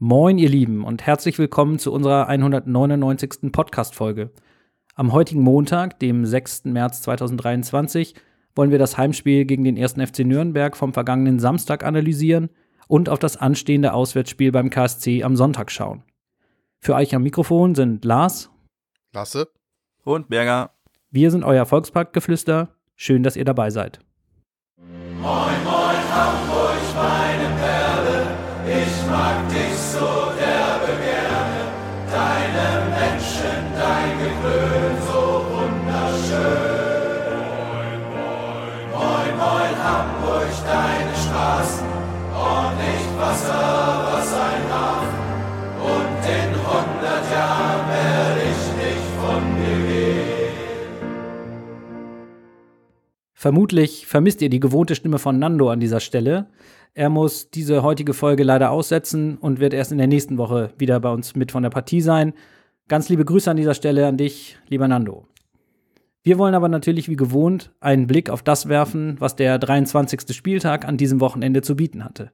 Moin, ihr Lieben, und herzlich willkommen zu unserer 199. Podcast-Folge. Am heutigen Montag, dem 6. März 2023, wollen wir das Heimspiel gegen den 1. FC Nürnberg vom vergangenen Samstag analysieren und auf das anstehende Auswärtsspiel beim KSC am Sonntag schauen. Für euch am Mikrofon sind Lars, Lasse und Berger. Wir sind euer Volksparkgeflüster. Schön, dass ihr dabei seid. Moin, moin, Hamburg, meine Perle, ich mag dich Vermutlich vermisst ihr die gewohnte Stimme von Nando an dieser Stelle. Er muss diese heutige Folge leider aussetzen und wird erst in der nächsten Woche wieder bei uns mit von der Partie sein. Ganz liebe Grüße an dieser Stelle an dich, lieber Nando. Wir wollen aber natürlich wie gewohnt einen Blick auf das werfen, was der 23. Spieltag an diesem Wochenende zu bieten hatte.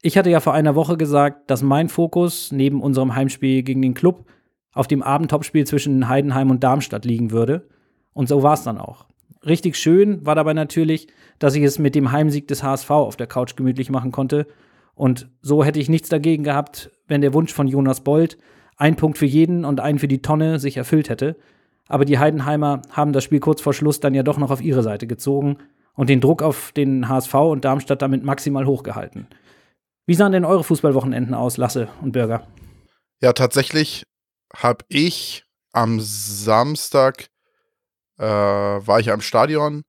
Ich hatte ja vor einer Woche gesagt, dass mein Fokus neben unserem Heimspiel gegen den Club auf dem Abendtopspiel zwischen Heidenheim und Darmstadt liegen würde. Und so war es dann auch. Richtig schön war dabei natürlich, dass ich es mit dem Heimsieg des HSV auf der Couch gemütlich machen konnte. Und so hätte ich nichts dagegen gehabt, wenn der Wunsch von Jonas Bold, ein Punkt für jeden und ein für die Tonne, sich erfüllt hätte. Aber die Heidenheimer haben das Spiel kurz vor Schluss dann ja doch noch auf ihre Seite gezogen und den Druck auf den HSV und Darmstadt damit maximal hochgehalten. Wie sahen denn eure Fußballwochenenden aus, Lasse und Bürger? Ja, tatsächlich habe ich am Samstag äh, war ich am Stadion.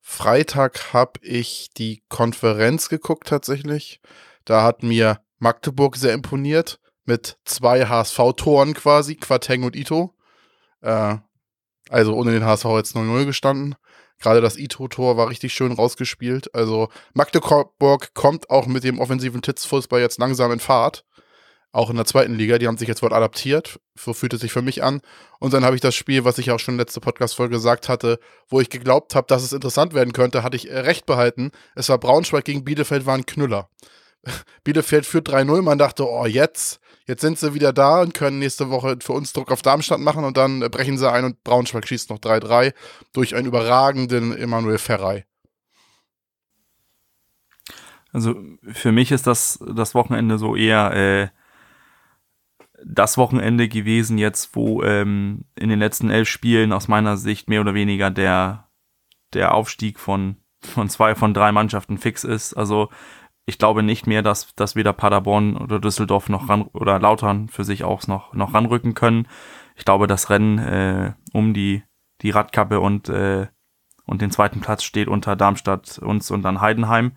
Freitag habe ich die Konferenz geguckt tatsächlich. Da hat mir Magdeburg sehr imponiert mit zwei HSV-Toren quasi, Quateng und Ito. Äh, also ohne den HSV jetzt 0-0 gestanden. Gerade das Ito-Tor war richtig schön rausgespielt. Also Magdeburg kommt auch mit dem offensiven Titzfußball jetzt langsam in Fahrt auch in der zweiten Liga. Die haben sich jetzt wohl adaptiert. So fühlt es sich für mich an. Und dann habe ich das Spiel, was ich auch schon letzte Podcast-Folge gesagt hatte, wo ich geglaubt habe, dass es interessant werden könnte, hatte ich äh, recht behalten. Es war Braunschweig gegen Bielefeld, war ein Knüller. Bielefeld führt 3-0. Man dachte, oh, jetzt, jetzt sind sie wieder da und können nächste Woche für uns Druck auf Darmstadt machen und dann äh, brechen sie ein und Braunschweig schießt noch 3-3 durch einen überragenden Emanuel Ferrei. Also für mich ist das das Wochenende so eher äh, das Wochenende gewesen jetzt, wo ähm, in den letzten elf Spielen aus meiner Sicht mehr oder weniger der, der Aufstieg von, von zwei von drei Mannschaften fix ist. Also ich glaube nicht mehr, dass, dass weder Paderborn oder Düsseldorf noch ran oder Lautern für sich auch noch, noch ranrücken können. Ich glaube, das Rennen äh, um die, die Radkappe und, äh, und den zweiten Platz steht unter Darmstadt, uns und dann Heidenheim.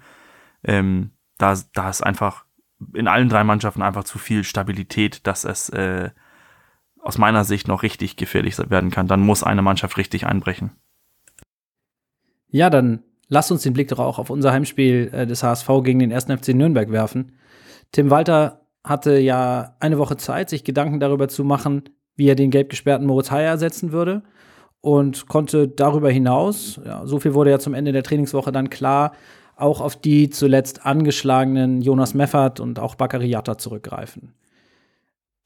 Ähm, da, da ist einfach in allen drei Mannschaften einfach zu viel Stabilität, dass es äh, aus meiner Sicht noch richtig gefährlich werden kann. Dann muss eine Mannschaft richtig einbrechen. Ja, dann lasst uns den Blick doch auch auf unser Heimspiel äh, des HSV gegen den 1. FC Nürnberg werfen. Tim Walter hatte ja eine Woche Zeit, sich Gedanken darüber zu machen, wie er den gelb gesperrten Moritz Heyer ersetzen würde und konnte darüber hinaus, ja, so viel wurde ja zum Ende der Trainingswoche dann klar, auch auf die zuletzt angeschlagenen Jonas Meffert und auch Bakary Yatta zurückgreifen.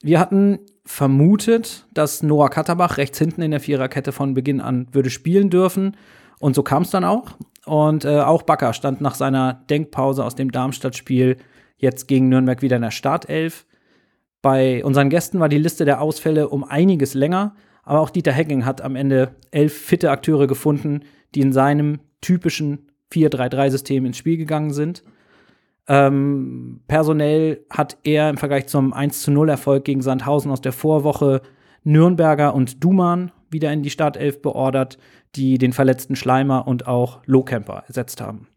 Wir hatten vermutet, dass Noah Katterbach rechts hinten in der Viererkette von Beginn an würde spielen dürfen. Und so kam es dann auch. Und äh, auch Bakker stand nach seiner Denkpause aus dem Darmstadt-Spiel jetzt gegen Nürnberg wieder in der Startelf. Bei unseren Gästen war die Liste der Ausfälle um einiges länger, aber auch Dieter Hecking hat am Ende elf fitte Akteure gefunden, die in seinem typischen 4-3-3-System ins Spiel gegangen sind. Ähm, personell hat er im Vergleich zum 1 0 Erfolg gegen Sandhausen aus der Vorwoche Nürnberger und Duman wieder in die Startelf beordert, die den verletzten Schleimer und auch Lohkemper ersetzt haben.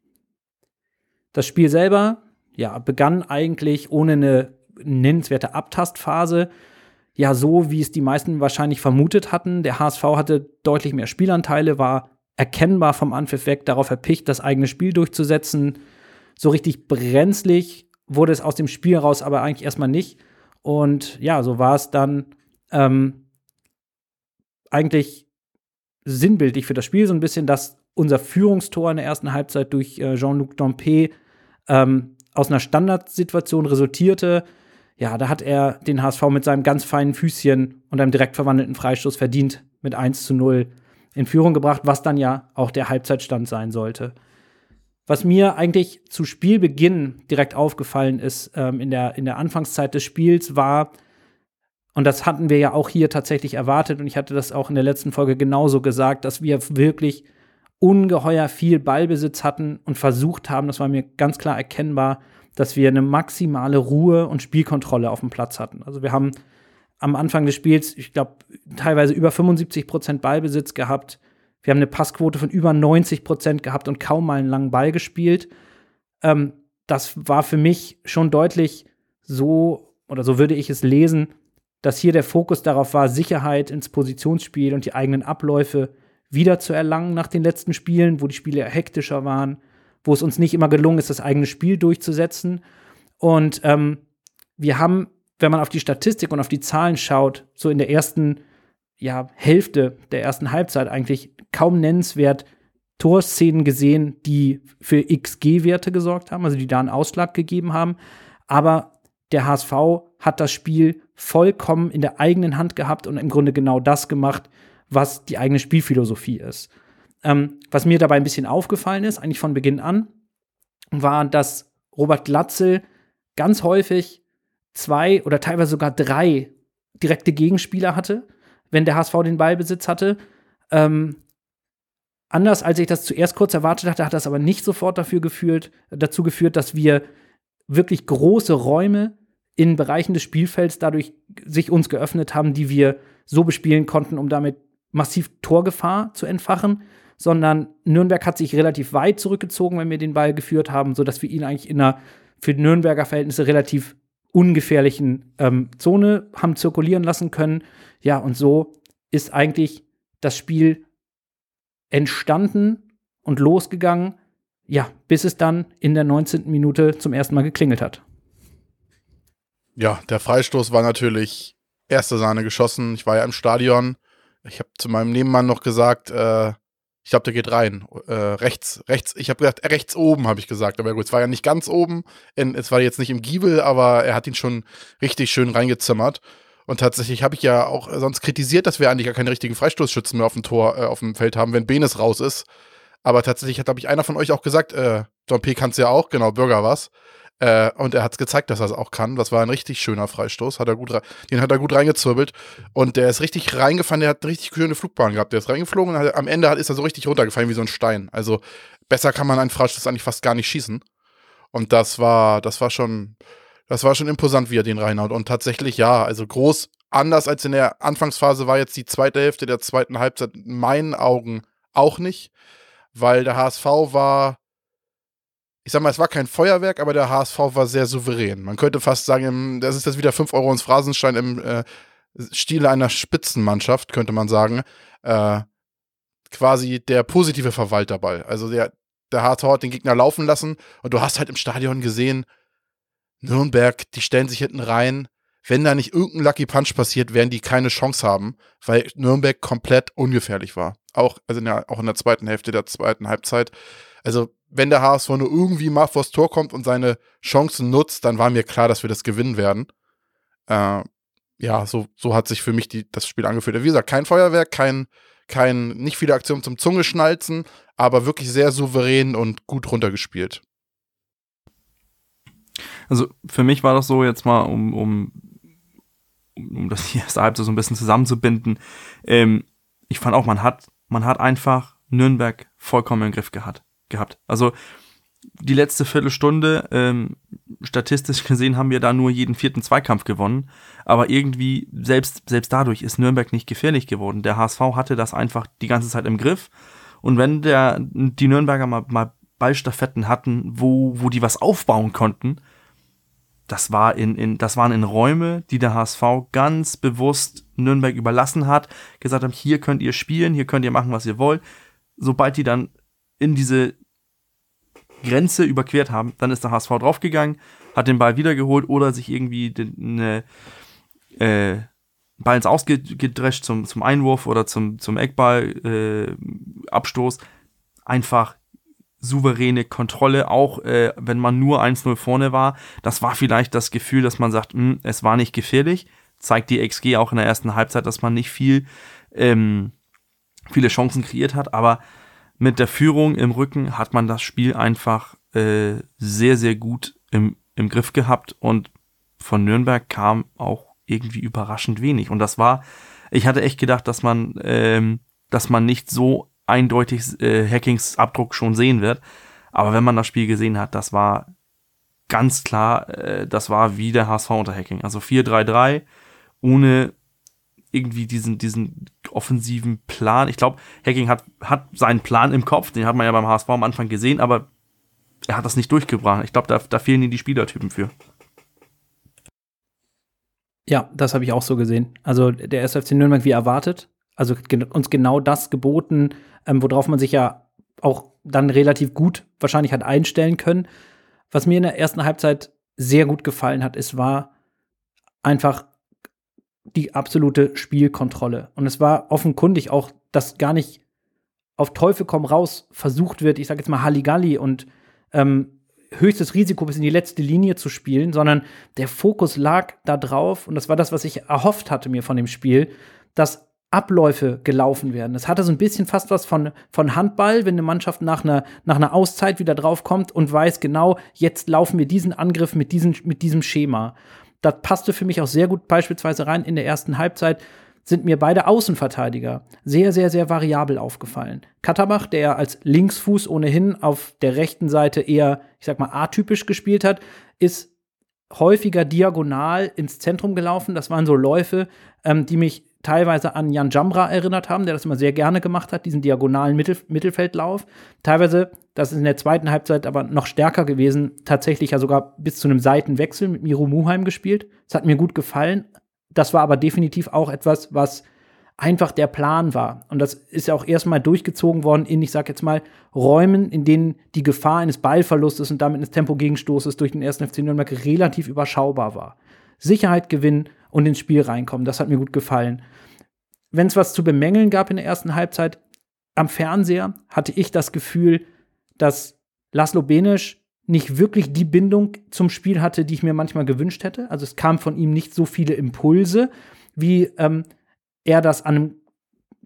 Das Spiel selber ja, begann eigentlich ohne eine nennenswerte Abtastphase. Ja, so wie es die meisten wahrscheinlich vermutet hatten. Der HSV hatte deutlich mehr Spielanteile, war erkennbar vom Anpfiff weg darauf erpicht, das eigene Spiel durchzusetzen. So richtig brenzlig wurde es aus dem Spiel raus, aber eigentlich erstmal nicht. Und ja, so war es dann ähm, eigentlich sinnbildlich für das Spiel, so ein bisschen, dass unser Führungstor in der ersten Halbzeit durch äh, Jean-Luc Dompe ähm, aus einer Standardsituation resultierte. ja, da hat er den HSV mit seinem ganz feinen Füßchen und einem direkt verwandelten Freistoß verdient mit 1 zu 0 in Führung gebracht, was dann ja auch der Halbzeitstand sein sollte. Was mir eigentlich zu Spielbeginn direkt aufgefallen ist ähm, in, der, in der Anfangszeit des Spiels war, und das hatten wir ja auch hier tatsächlich erwartet, und ich hatte das auch in der letzten Folge genauso gesagt, dass wir wirklich ungeheuer viel Ballbesitz hatten und versucht haben, das war mir ganz klar erkennbar, dass wir eine maximale Ruhe und Spielkontrolle auf dem Platz hatten. Also wir haben am Anfang des Spiels, ich glaube, teilweise über 75 Prozent Ballbesitz gehabt. Wir haben eine Passquote von über 90 Prozent gehabt und kaum mal einen langen Ball gespielt. Ähm, das war für mich schon deutlich so, oder so würde ich es lesen, dass hier der Fokus darauf war, Sicherheit ins Positionsspiel und die eigenen Abläufe wiederzuerlangen nach den letzten Spielen, wo die Spiele hektischer waren, wo es uns nicht immer gelungen ist, das eigene Spiel durchzusetzen. Und ähm, wir haben, wenn man auf die Statistik und auf die Zahlen schaut, so in der ersten ja, Hälfte der ersten Halbzeit eigentlich kaum nennenswert Torszenen gesehen, die für XG-Werte gesorgt haben, also die da einen Ausschlag gegeben haben. Aber der HSV hat das Spiel vollkommen in der eigenen Hand gehabt und im Grunde genau das gemacht, was die eigene Spielphilosophie ist. Ähm, was mir dabei ein bisschen aufgefallen ist, eigentlich von Beginn an, war, dass Robert Glatzel ganz häufig zwei oder teilweise sogar drei direkte Gegenspieler hatte, wenn der HSV den Ballbesitz hatte. Ähm, anders als ich das zuerst kurz erwartet hatte, hat das aber nicht sofort dafür geführt, dazu geführt, dass wir wirklich große Räume in Bereichen des Spielfelds dadurch sich uns geöffnet haben, die wir so bespielen konnten, um damit massiv Torgefahr zu entfachen, sondern Nürnberg hat sich relativ weit zurückgezogen, wenn wir den Ball geführt haben, sodass wir ihn eigentlich in einer für Nürnberger Verhältnisse relativ ungefährlichen ähm, Zone haben zirkulieren lassen können. Ja, und so ist eigentlich das Spiel entstanden und losgegangen, ja, bis es dann in der 19. Minute zum ersten Mal geklingelt hat. Ja, der Freistoß war natürlich erste Sahne geschossen. Ich war ja im Stadion ich habe zu meinem Nebenmann noch gesagt, äh, ich glaube, der geht rein. Äh, rechts, rechts, ich habe gesagt, rechts oben, habe ich gesagt. Aber gut, es war ja nicht ganz oben. In, es war jetzt nicht im Giebel, aber er hat ihn schon richtig schön reingezimmert. Und tatsächlich habe ich ja auch sonst kritisiert, dass wir eigentlich gar keine richtigen Freistoßschützen mehr auf dem Tor, äh, auf dem Feld haben, wenn Benes raus ist. Aber tatsächlich hat, glaube ich, einer von euch auch gesagt, äh, John P. kann es ja auch, genau, Bürger was. Äh, und er hat es gezeigt, dass er es auch kann. Das war ein richtig schöner Freistoß. Hat er gut, den hat er gut reingezirbelt. Und der ist richtig reingefahren. Der hat eine richtig schöne Flugbahn gehabt. Der ist reingeflogen und hat, am Ende ist er so richtig runtergefallen wie so ein Stein. Also besser kann man einen Freistoß eigentlich fast gar nicht schießen. Und das war, das war schon, das war schon imposant, wie er den reinhaut. Und tatsächlich, ja, also groß anders als in der Anfangsphase war jetzt die zweite Hälfte der zweiten Halbzeit in meinen Augen auch nicht, weil der HSV war ich sag mal, es war kein Feuerwerk, aber der HSV war sehr souverän. Man könnte fast sagen, das ist jetzt wieder 5 Euro ins Phrasenstein im äh, Stile einer Spitzenmannschaft, könnte man sagen. Äh, quasi der positive Verwalterball. Also der, der HSV hat den Gegner laufen lassen und du hast halt im Stadion gesehen, Nürnberg, die stellen sich hinten rein. Wenn da nicht irgendein Lucky Punch passiert, werden die keine Chance haben, weil Nürnberg komplett ungefährlich war. Auch, also in der, auch in der zweiten Hälfte der zweiten Halbzeit. Also wenn der HSV nur irgendwie mal vors Tor kommt und seine Chancen nutzt, dann war mir klar, dass wir das gewinnen werden. Äh, ja, so, so hat sich für mich die, das Spiel angefühlt. Wie gesagt, kein Feuerwerk, kein, kein, nicht viele Aktionen zum Zungeschnalzen, aber wirklich sehr souverän und gut runtergespielt. Also für mich war das so jetzt mal, um, um, um das hier erste Halbzeit so ein bisschen zusammenzubinden. Ähm, ich fand auch, man hat, man hat einfach Nürnberg vollkommen im Griff gehabt gehabt. Also die letzte Viertelstunde, ähm, statistisch gesehen, haben wir da nur jeden vierten Zweikampf gewonnen. Aber irgendwie, selbst, selbst dadurch ist Nürnberg nicht gefährlich geworden. Der HSV hatte das einfach die ganze Zeit im Griff. Und wenn der, die Nürnberger mal, mal Ballstaffetten hatten, wo, wo die was aufbauen konnten, das, war in, in, das waren in Räume, die der HSV ganz bewusst Nürnberg überlassen hat, gesagt haben, hier könnt ihr spielen, hier könnt ihr machen, was ihr wollt. Sobald die dann in diese Grenze überquert haben, dann ist der HSV draufgegangen, hat den Ball wiedergeholt oder sich irgendwie eine äh, Ball ins Ausgedrescht zum, zum Einwurf oder zum, zum Eckball, äh, Abstoß, einfach souveräne Kontrolle, auch äh, wenn man nur 1-0 vorne war. Das war vielleicht das Gefühl, dass man sagt, mh, hm, es war nicht gefährlich. Zeigt die XG auch in der ersten Halbzeit, dass man nicht viel, ähm, viele Chancen kreiert hat. Aber mit der Führung im Rücken hat man das Spiel einfach äh, sehr, sehr gut im, im Griff gehabt. Und von Nürnberg kam auch irgendwie überraschend wenig. Und das war, ich hatte echt gedacht, dass man, ähm, dass man nicht so eindeutig äh, Hackings Abdruck schon sehen wird. Aber wenn man das Spiel gesehen hat, das war ganz klar, äh, das war wie der HSV unter Hacking. Also 4-3-3, ohne irgendwie diesen, diesen offensiven Plan. Ich glaube, Hacking hat, hat seinen Plan im Kopf, den hat man ja beim HSV am Anfang gesehen, aber er hat das nicht durchgebracht. Ich glaube, da, da fehlen ihm die Spielertypen für. Ja, das habe ich auch so gesehen. Also der SFC Nürnberg wie erwartet, also uns genau das geboten, ähm, worauf man sich ja auch dann relativ gut wahrscheinlich hat einstellen können. Was mir in der ersten Halbzeit sehr gut gefallen hat, es war einfach die absolute Spielkontrolle. Und es war offenkundig auch, dass gar nicht auf Teufel komm raus versucht wird, ich sage jetzt mal Halligalli und ähm, höchstes Risiko bis in die letzte Linie zu spielen, sondern der Fokus lag da drauf und das war das, was ich erhofft hatte mir von dem Spiel, dass Abläufe gelaufen werden. Es hatte so ein bisschen fast was von, von Handball, wenn eine Mannschaft nach einer, nach einer Auszeit wieder draufkommt und weiß genau, jetzt laufen wir diesen Angriff mit, diesen, mit diesem Schema. Das passte für mich auch sehr gut beispielsweise rein in der ersten Halbzeit sind mir beide Außenverteidiger sehr, sehr, sehr variabel aufgefallen. Katterbach, der als Linksfuß ohnehin auf der rechten Seite eher, ich sag mal, atypisch gespielt hat, ist häufiger diagonal ins Zentrum gelaufen. Das waren so Läufe, ähm, die mich teilweise an Jan Jambra erinnert haben, der das immer sehr gerne gemacht hat, diesen diagonalen Mittel Mittelfeldlauf. Teilweise, das ist in der zweiten Halbzeit aber noch stärker gewesen, tatsächlich ja sogar bis zu einem Seitenwechsel mit Miro Muheim gespielt. Das hat mir gut gefallen. Das war aber definitiv auch etwas, was einfach der Plan war. Und das ist ja auch erstmal durchgezogen worden in, ich sag jetzt mal, Räumen, in denen die Gefahr eines Ballverlustes und damit eines Tempogegenstoßes durch den ersten FC Nürnberg relativ überschaubar war. Sicherheit gewinnen und ins Spiel reinkommen. Das hat mir gut gefallen. Wenn es was zu bemängeln gab in der ersten Halbzeit, am Fernseher hatte ich das Gefühl, dass Laszlo Benisch nicht wirklich die Bindung zum Spiel hatte, die ich mir manchmal gewünscht hätte. Also es kam von ihm nicht so viele Impulse, wie ähm, er das an einem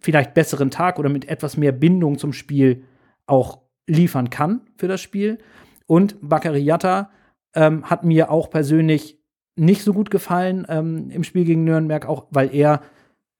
vielleicht besseren Tag oder mit etwas mehr Bindung zum Spiel auch liefern kann für das Spiel. Und Bakariata ähm, hat mir auch persönlich nicht so gut gefallen ähm, im Spiel gegen Nürnberg, auch weil er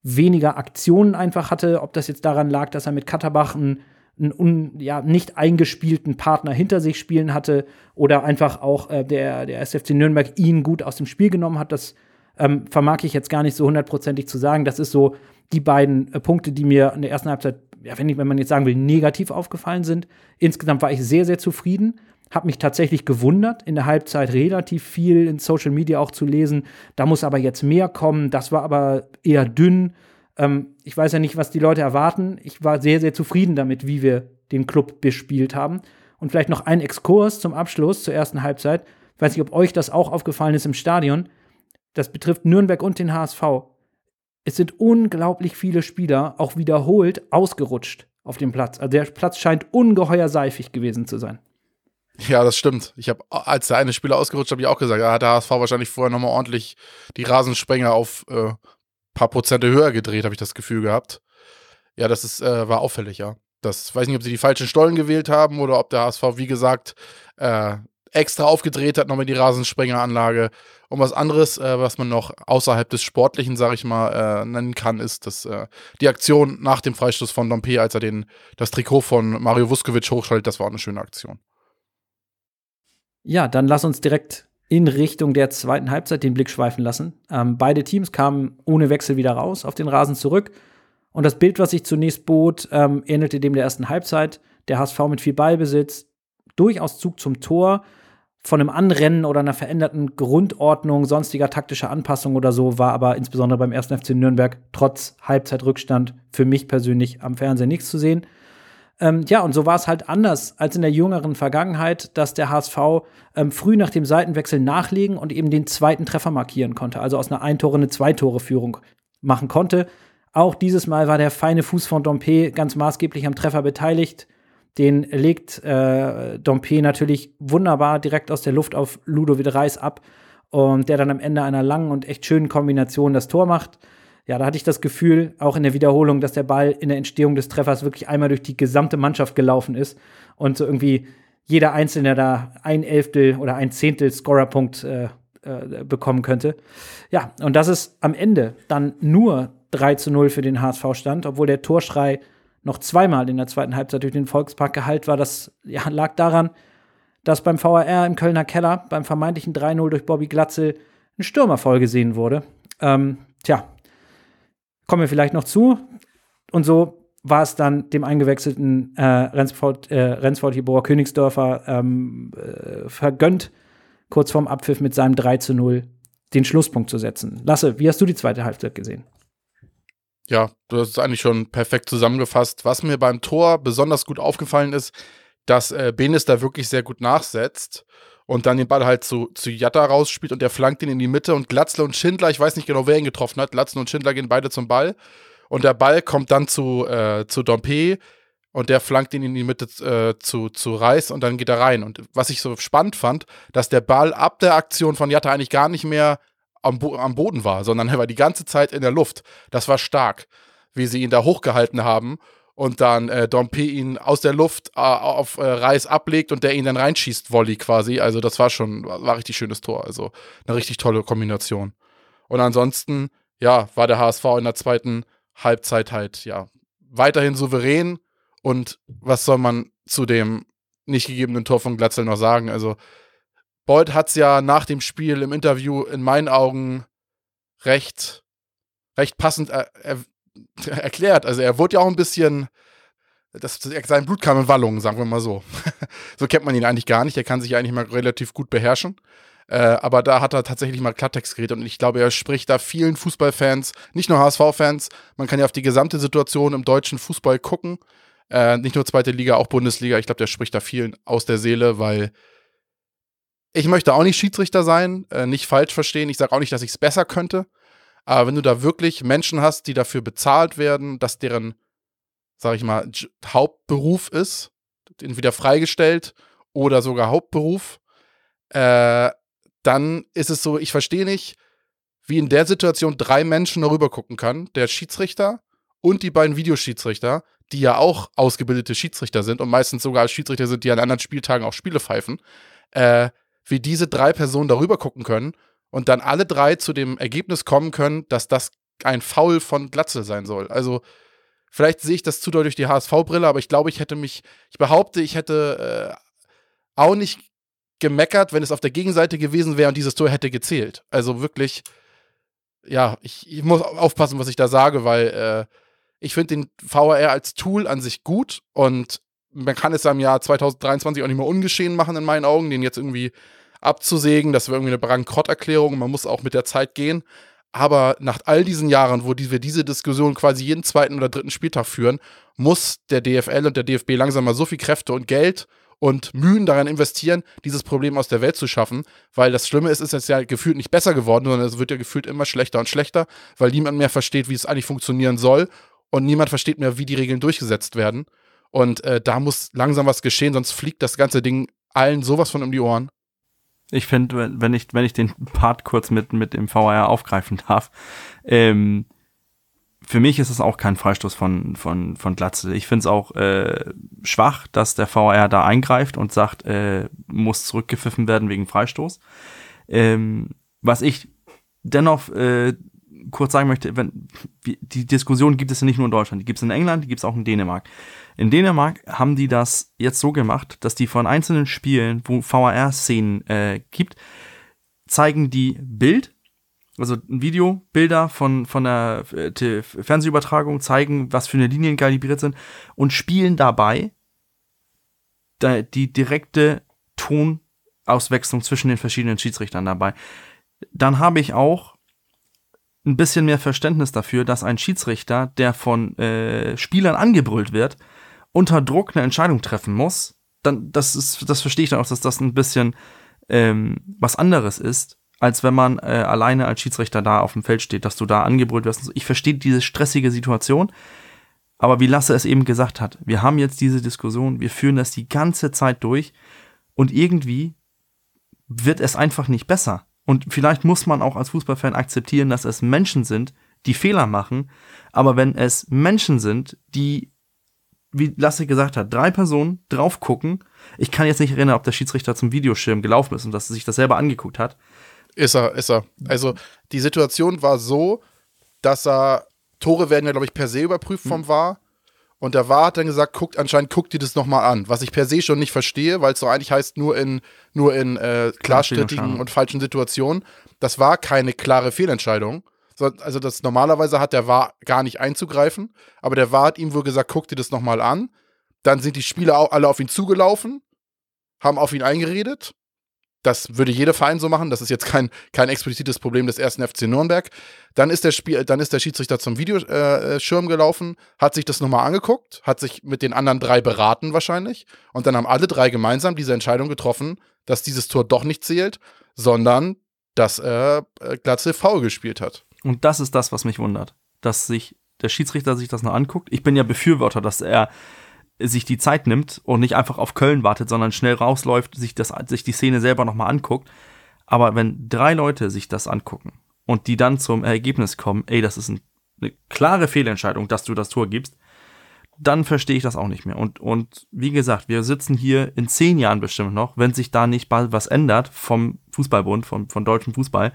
weniger Aktionen einfach hatte. Ob das jetzt daran lag, dass er mit Katterbach einen, einen ja, nicht eingespielten Partner hinter sich spielen hatte oder einfach auch äh, der, der SFC Nürnberg ihn gut aus dem Spiel genommen hat, das ähm, vermag ich jetzt gar nicht so hundertprozentig zu sagen. Das ist so die beiden äh, Punkte, die mir in der ersten Halbzeit, ja, wenn, ich, wenn man jetzt sagen will, negativ aufgefallen sind. Insgesamt war ich sehr, sehr zufrieden habe mich tatsächlich gewundert, in der Halbzeit relativ viel in Social Media auch zu lesen. Da muss aber jetzt mehr kommen. Das war aber eher dünn. Ähm, ich weiß ja nicht, was die Leute erwarten. Ich war sehr, sehr zufrieden damit, wie wir den Club bespielt haben. Und vielleicht noch ein Exkurs zum Abschluss zur ersten Halbzeit. Ich weiß nicht, ob euch das auch aufgefallen ist im Stadion. Das betrifft Nürnberg und den HSV. Es sind unglaublich viele Spieler auch wiederholt ausgerutscht auf dem Platz. Also der Platz scheint ungeheuer seifig gewesen zu sein. Ja, das stimmt. Ich habe, als der eine Spieler ausgerutscht, habe ich auch gesagt, da hat der HSV wahrscheinlich vorher nochmal ordentlich die Rasensprenger auf äh, paar Prozente höher gedreht, habe ich das Gefühl gehabt. Ja, das ist, äh, war auffällig, ja. Das weiß nicht, ob sie die falschen Stollen gewählt haben oder ob der HSV, wie gesagt, äh, extra aufgedreht hat, nochmal die Rasensprengeranlage. Und was anderes, äh, was man noch außerhalb des Sportlichen, sag ich mal, äh, nennen kann, ist dass äh, die Aktion nach dem Freistoß von Dompe, als er den, das Trikot von Mario Vuskovic hochschaltet, das war auch eine schöne Aktion. Ja, dann lass uns direkt in Richtung der zweiten Halbzeit den Blick schweifen lassen. Ähm, beide Teams kamen ohne Wechsel wieder raus auf den Rasen zurück. Und das Bild, was sich zunächst bot, ähm, ähnelte dem der ersten Halbzeit. Der HSV mit viel Ballbesitz, durchaus Zug zum Tor. Von einem Anrennen oder einer veränderten Grundordnung, sonstiger taktischer Anpassung oder so, war aber insbesondere beim ersten FC Nürnberg trotz Halbzeitrückstand für mich persönlich am Fernsehen nichts zu sehen. Ähm, ja, und so war es halt anders als in der jüngeren Vergangenheit, dass der HSV ähm, früh nach dem Seitenwechsel nachlegen und eben den zweiten Treffer markieren konnte, also aus einer Eintore eine Zweitore-Führung machen konnte. Auch dieses Mal war der feine Fuß von Dompe ganz maßgeblich am Treffer beteiligt. Den legt äh, Dompe natürlich wunderbar direkt aus der Luft auf Ludovic Reis ab und der dann am Ende einer langen und echt schönen Kombination das Tor macht. Ja, da hatte ich das Gefühl, auch in der Wiederholung, dass der Ball in der Entstehung des Treffers wirklich einmal durch die gesamte Mannschaft gelaufen ist und so irgendwie jeder Einzelne da ein Elftel oder ein Zehntel Scorerpunkt äh, äh, bekommen könnte. Ja, und das ist am Ende dann nur 3 zu 0 für den HSV stand, obwohl der Torschrei noch zweimal in der zweiten Halbzeit durch den Volkspark geheilt war. Das ja, lag daran, dass beim VAR im Kölner Keller beim vermeintlichen 3-0 durch Bobby Glatzel ein Stürmer vollgesehen wurde. Ähm, tja, kommen wir vielleicht noch zu. Und so war es dann dem eingewechselten äh, Rensford, äh, Rensford Hibor Königsdörfer ähm, äh, vergönnt, kurz vorm Abpfiff mit seinem 3 zu 0 den Schlusspunkt zu setzen. Lasse, wie hast du die zweite Halbzeit gesehen? Ja, du hast es eigentlich schon perfekt zusammengefasst. Was mir beim Tor besonders gut aufgefallen ist, dass äh, Benes da wirklich sehr gut nachsetzt und dann den Ball halt zu, zu Jatta rausspielt und der flankt ihn in die Mitte und Glatzle und Schindler, ich weiß nicht genau, wer ihn getroffen hat, Glatzle und Schindler gehen beide zum Ball und der Ball kommt dann zu, äh, zu Dompe und der flankt ihn in die Mitte äh, zu, zu Reis und dann geht er rein. Und was ich so spannend fand, dass der Ball ab der Aktion von Jatta eigentlich gar nicht mehr am, Bo am Boden war, sondern er war die ganze Zeit in der Luft. Das war stark, wie sie ihn da hochgehalten haben und dann äh, Dompe ihn aus der Luft äh, auf äh, Reis ablegt und der ihn dann reinschießt, Volley quasi. Also das war schon, war, richtig schönes Tor. Also eine richtig tolle Kombination. Und ansonsten, ja, war der HSV in der zweiten Halbzeit halt, ja, weiterhin souverän. Und was soll man zu dem nicht gegebenen Tor von Glatzel noch sagen? Also Beuth hat es ja nach dem Spiel im Interview in meinen Augen recht, recht passend er, er, erklärt. Also er wurde ja auch ein bisschen, das, sein Blut kam in Wallungen, sagen wir mal so. so kennt man ihn eigentlich gar nicht. Er kann sich eigentlich mal relativ gut beherrschen. Äh, aber da hat er tatsächlich mal Klartext geredet und ich glaube, er spricht da vielen Fußballfans, nicht nur HSV-Fans, man kann ja auf die gesamte Situation im deutschen Fußball gucken. Äh, nicht nur zweite Liga, auch Bundesliga. Ich glaube, der spricht da vielen aus der Seele, weil ich möchte auch nicht Schiedsrichter sein, äh, nicht falsch verstehen. Ich sage auch nicht, dass ich es besser könnte. Aber wenn du da wirklich Menschen hast, die dafür bezahlt werden, dass deren, sag ich mal, Hauptberuf ist, entweder freigestellt oder sogar Hauptberuf, äh, dann ist es so, ich verstehe nicht, wie in der Situation drei Menschen darüber gucken kann. Der Schiedsrichter und die beiden Videoschiedsrichter, die ja auch ausgebildete Schiedsrichter sind und meistens sogar Schiedsrichter sind, die an anderen Spieltagen auch Spiele pfeifen. Äh, wie diese drei Personen darüber gucken können und dann alle drei zu dem Ergebnis kommen können, dass das ein Foul von Glatzel sein soll. Also vielleicht sehe ich das zu durch die HSV-Brille, aber ich glaube, ich hätte mich, ich behaupte, ich hätte äh, auch nicht gemeckert, wenn es auf der Gegenseite gewesen wäre und dieses Tor hätte gezählt. Also wirklich, ja, ich, ich muss aufpassen, was ich da sage, weil äh, ich finde den VAR als Tool an sich gut und man kann es im Jahr 2023 auch nicht mehr ungeschehen machen, in meinen Augen, den jetzt irgendwie abzusägen. Das wäre irgendwie eine Bankrotterklärung. Man muss auch mit der Zeit gehen. Aber nach all diesen Jahren, wo die, wir diese Diskussion quasi jeden zweiten oder dritten Spieltag führen, muss der DFL und der DFB langsam mal so viel Kräfte und Geld und Mühen daran investieren, dieses Problem aus der Welt zu schaffen. Weil das Schlimme ist, es ist ja gefühlt nicht besser geworden, sondern es wird ja gefühlt immer schlechter und schlechter, weil niemand mehr versteht, wie es eigentlich funktionieren soll und niemand versteht mehr, wie die Regeln durchgesetzt werden. Und äh, da muss langsam was geschehen, sonst fliegt das ganze Ding allen sowas von um die Ohren. Ich finde, wenn ich, wenn ich den Part kurz mit, mit dem VR aufgreifen darf, ähm, für mich ist es auch kein Freistoß von, von, von Glatze. Ich finde es auch äh, schwach, dass der VR da eingreift und sagt, äh, muss zurückgepfiffen werden wegen Freistoß. Ähm, was ich dennoch äh, kurz sagen möchte, wenn, die Diskussion gibt es ja nicht nur in Deutschland, die gibt es in England, die gibt es auch in Dänemark. In Dänemark haben die das jetzt so gemacht, dass die von einzelnen Spielen, wo VAR-Szenen äh, gibt, zeigen die Bild, also ein Video, Bilder von, von der äh, Fernsehübertragung, zeigen, was für eine Linien kalibriert sind und spielen dabei die direkte Tonauswechslung zwischen den verschiedenen Schiedsrichtern dabei. Dann habe ich auch ein bisschen mehr Verständnis dafür, dass ein Schiedsrichter, der von äh, Spielern angebrüllt wird, unter Druck eine Entscheidung treffen muss, dann, das ist, das verstehe ich dann auch, dass das ein bisschen ähm, was anderes ist, als wenn man äh, alleine als Schiedsrichter da auf dem Feld steht, dass du da angebrüllt wirst. Ich verstehe diese stressige Situation. Aber wie Lasse es eben gesagt hat, wir haben jetzt diese Diskussion, wir führen das die ganze Zeit durch und irgendwie wird es einfach nicht besser. Und vielleicht muss man auch als Fußballfan akzeptieren, dass es Menschen sind, die Fehler machen. Aber wenn es Menschen sind, die, wie Lasse gesagt hat, drei Personen drauf gucken, ich kann jetzt nicht erinnern, ob der Schiedsrichter zum Videoschirm gelaufen ist und dass er sich das selber angeguckt hat. Ist er, ist er. Also die Situation war so, dass er, Tore werden ja, glaube ich, per se überprüft vom VAR. Und der VAR hat dann gesagt, guckt, anscheinend guckt ihr das nochmal an. Was ich per se schon nicht verstehe, weil es so eigentlich heißt, nur in, nur in äh, klarstrittigen und falschen Situationen. Das war keine klare Fehlentscheidung. So, also das normalerweise hat der VAR gar nicht einzugreifen, aber der VAR hat ihm wohl gesagt, guck dir das nochmal an. Dann sind die Spieler alle auf ihn zugelaufen, haben auf ihn eingeredet das würde jeder Verein so machen. Das ist jetzt kein, kein explizites Problem des ersten FC Nürnberg. Dann ist der Spiel, dann ist der Schiedsrichter zum Videoschirm gelaufen, hat sich das nochmal angeguckt, hat sich mit den anderen drei beraten wahrscheinlich. Und dann haben alle drei gemeinsam diese Entscheidung getroffen, dass dieses Tor doch nicht zählt, sondern dass er äh, Glatze faul gespielt hat. Und das ist das, was mich wundert. Dass sich der Schiedsrichter sich das noch anguckt. Ich bin ja Befürworter, dass er sich die Zeit nimmt und nicht einfach auf Köln wartet, sondern schnell rausläuft, sich, das, sich die Szene selber nochmal anguckt. Aber wenn drei Leute sich das angucken und die dann zum Ergebnis kommen, ey, das ist ein, eine klare Fehlentscheidung, dass du das Tor gibst, dann verstehe ich das auch nicht mehr. Und, und wie gesagt, wir sitzen hier in zehn Jahren bestimmt noch, wenn sich da nicht bald was ändert vom Fußballbund, vom, von deutschem Fußball,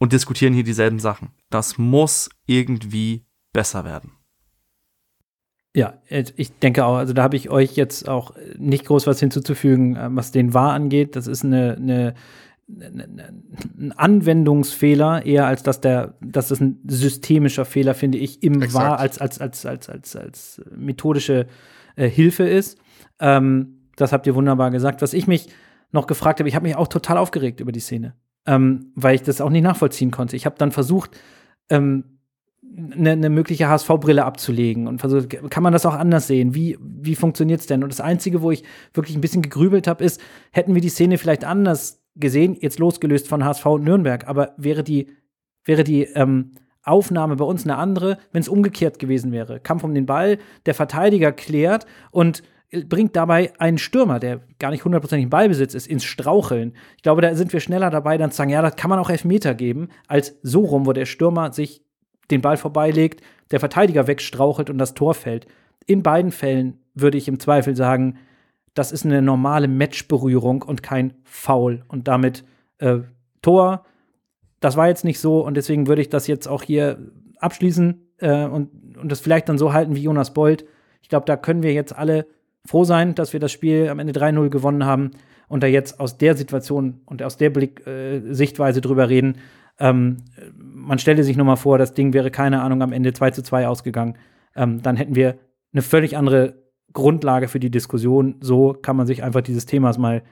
und diskutieren hier dieselben Sachen. Das muss irgendwie besser werden. Ja, äh, ich denke auch, also da habe ich euch jetzt auch nicht groß was hinzuzufügen, äh, was den War angeht. Das ist eine, eine, ein Anwendungsfehler, eher als dass der, dass das ein systemischer Fehler, finde ich, im Exakt. War als, als, als, als, als, als methodische äh, Hilfe ist. Ähm, das habt ihr wunderbar gesagt. Was ich mich noch gefragt habe, ich habe mich auch total aufgeregt über die Szene, ähm, weil ich das auch nicht nachvollziehen konnte. Ich habe dann versucht, ähm, eine, eine mögliche HSV-Brille abzulegen und versucht, kann man das auch anders sehen? Wie, wie funktioniert es denn? Und das Einzige, wo ich wirklich ein bisschen gegrübelt habe, ist, hätten wir die Szene vielleicht anders gesehen, jetzt losgelöst von HSV und Nürnberg, aber wäre die, wäre die ähm, Aufnahme bei uns eine andere, wenn es umgekehrt gewesen wäre. Kampf um den Ball, der Verteidiger klärt und bringt dabei einen Stürmer, der gar nicht hundertprozentig im Ballbesitz ist, ins Straucheln. Ich glaube, da sind wir schneller dabei, dann zu sagen, ja, das kann man auch Elfmeter geben, als so rum, wo der Stürmer sich den Ball vorbeilegt, der Verteidiger wegstrauchelt und das Tor fällt. In beiden Fällen würde ich im Zweifel sagen, das ist eine normale Matchberührung und kein Foul. Und damit äh, Tor. Das war jetzt nicht so und deswegen würde ich das jetzt auch hier abschließen äh, und, und das vielleicht dann so halten wie Jonas Bold. Ich glaube, da können wir jetzt alle froh sein, dass wir das Spiel am Ende 3-0 gewonnen haben und da jetzt aus der Situation und aus der Blick, äh, Sichtweise drüber reden. Ähm, man stelle sich nur mal vor, das Ding wäre, keine Ahnung, am Ende 2 zu 2 ausgegangen. Ähm, dann hätten wir eine völlig andere Grundlage für die Diskussion. So kann man sich einfach dieses Themas mal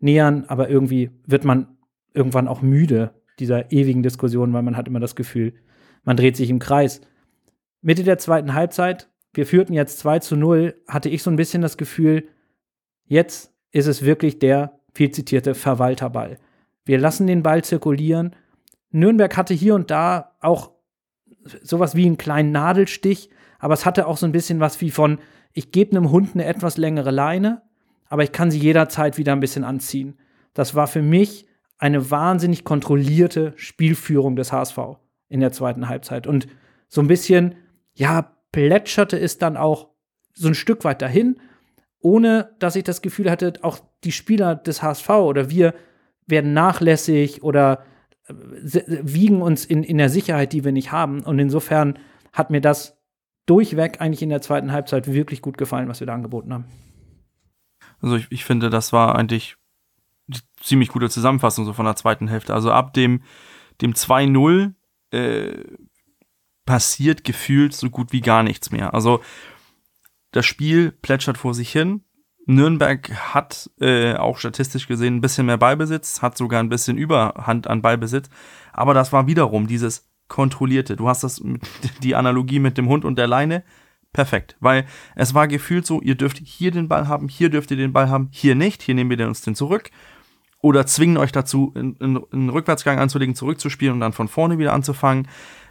nähern, aber irgendwie wird man irgendwann auch müde dieser ewigen Diskussion, weil man hat immer das Gefühl, man dreht sich im Kreis. Mitte der zweiten Halbzeit, wir führten jetzt 2 zu 0, hatte ich so ein bisschen das Gefühl, jetzt ist es wirklich der viel zitierte Verwalterball. Wir lassen den Ball zirkulieren Nürnberg hatte hier und da auch sowas wie einen kleinen Nadelstich, aber es hatte auch so ein bisschen was wie von, ich gebe einem Hund eine etwas längere Leine, aber ich kann sie jederzeit wieder ein bisschen anziehen. Das war für mich eine wahnsinnig kontrollierte Spielführung des HSV in der zweiten Halbzeit. Und so ein bisschen, ja, plätscherte es dann auch so ein Stück weit dahin, ohne dass ich das Gefühl hatte, auch die Spieler des HSV oder wir werden nachlässig oder wiegen uns in, in der Sicherheit, die wir nicht haben. Und insofern hat mir das durchweg eigentlich in der zweiten Halbzeit wirklich gut gefallen, was wir da angeboten haben. Also ich, ich finde, das war eigentlich ziemlich gute Zusammenfassung so von der zweiten Hälfte. Also ab dem, dem 2-0 äh, passiert gefühlt so gut wie gar nichts mehr. Also das Spiel plätschert vor sich hin. Nürnberg hat äh, auch statistisch gesehen ein bisschen mehr Ballbesitz, hat sogar ein bisschen Überhand an Ballbesitz, aber das war wiederum dieses kontrollierte. Du hast das die Analogie mit dem Hund und der Leine perfekt, weil es war gefühlt so, ihr dürft hier den Ball haben, hier dürft ihr den Ball haben, hier nicht, hier nehmen wir uns den zurück oder zwingen euch dazu, einen Rückwärtsgang anzulegen, zurückzuspielen und dann von vorne wieder anzufangen.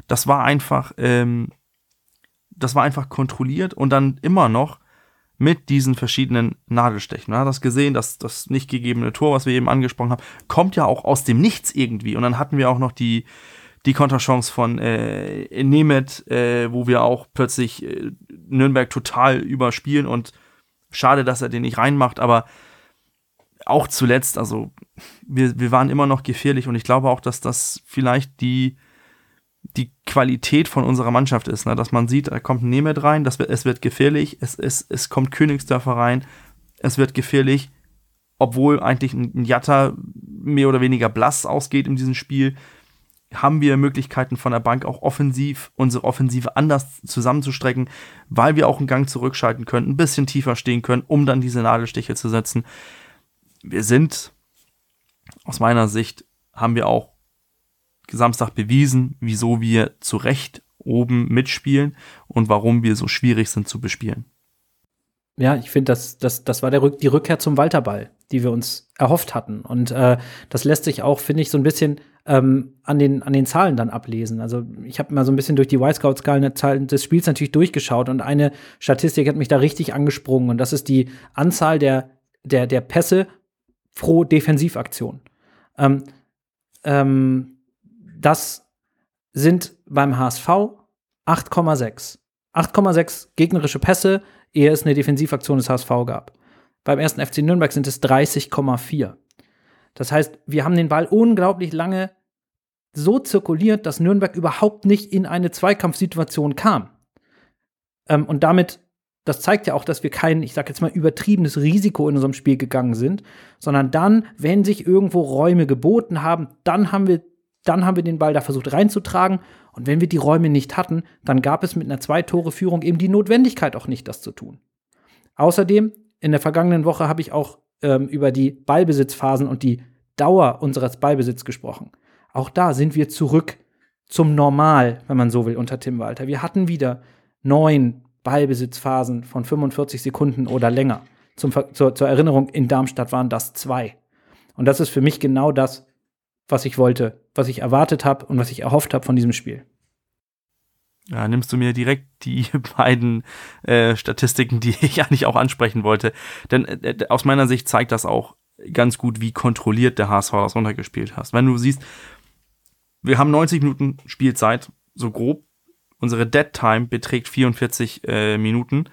Das war einfach ähm, das war einfach kontrolliert und dann immer noch mit diesen verschiedenen Nadelstechen. Man hat das gesehen, dass das nicht gegebene Tor, was wir eben angesprochen haben, kommt ja auch aus dem Nichts irgendwie. Und dann hatten wir auch noch die, die Konterchance von äh, Nemeth, äh, wo wir auch plötzlich äh, Nürnberg total überspielen und schade, dass er den nicht reinmacht, aber auch zuletzt, also wir, wir waren immer noch gefährlich und ich glaube auch, dass das vielleicht die, die Qualität von unserer Mannschaft ist, ne? dass man sieht, da kommt ein Nemeth rein, das wird, es wird gefährlich, es, es, es kommt Königsdörfer rein, es wird gefährlich, obwohl eigentlich ein Jatta mehr oder weniger blass ausgeht in diesem Spiel, haben wir Möglichkeiten von der Bank auch offensiv, unsere Offensive anders zusammenzustrecken, weil wir auch einen Gang zurückschalten können, ein bisschen tiefer stehen können, um dann diese Nadelstiche zu setzen. Wir sind, aus meiner Sicht, haben wir auch Samstag bewiesen, wieso wir zu Recht oben mitspielen und warum wir so schwierig sind zu bespielen. Ja, ich finde, das, das, das war der Rück die Rückkehr zum Walterball, die wir uns erhofft hatten. Und äh, das lässt sich auch, finde ich, so ein bisschen ähm, an, den, an den Zahlen dann ablesen. Also ich habe mal so ein bisschen durch die Y-Scout-Skalen des Spiels natürlich durchgeschaut und eine Statistik hat mich da richtig angesprungen und das ist die Anzahl der, der, der Pässe pro Defensivaktion. Ähm, ähm, das sind beim HSV 8,6. 8,6 gegnerische Pässe, ehe es eine Defensivaktion des HSV gab. Beim ersten FC Nürnberg sind es 30,4. Das heißt, wir haben den Ball unglaublich lange so zirkuliert, dass Nürnberg überhaupt nicht in eine Zweikampfsituation kam. Ähm, und damit, das zeigt ja auch, dass wir kein, ich sag jetzt mal, übertriebenes Risiko in unserem Spiel gegangen sind, sondern dann, wenn sich irgendwo Räume geboten haben, dann haben wir dann haben wir den Ball da versucht reinzutragen. Und wenn wir die Räume nicht hatten, dann gab es mit einer Zwei-Tore-Führung eben die Notwendigkeit auch nicht, das zu tun. Außerdem, in der vergangenen Woche habe ich auch ähm, über die Ballbesitzphasen und die Dauer unseres Ballbesitzes gesprochen. Auch da sind wir zurück zum Normal, wenn man so will, unter Tim Walter. Wir hatten wieder neun Ballbesitzphasen von 45 Sekunden oder länger. Zum, zur, zur Erinnerung, in Darmstadt waren das zwei. Und das ist für mich genau das, was ich wollte, was ich erwartet habe und was ich erhofft habe von diesem Spiel. Ja, nimmst du mir direkt die beiden äh, Statistiken, die ich eigentlich auch ansprechen wollte. Denn äh, aus meiner Sicht zeigt das auch ganz gut, wie kontrolliert der HSV das runtergespielt hat. Wenn du siehst, wir haben 90 Minuten Spielzeit, so grob. Unsere Dead Time beträgt 44 äh, Minuten.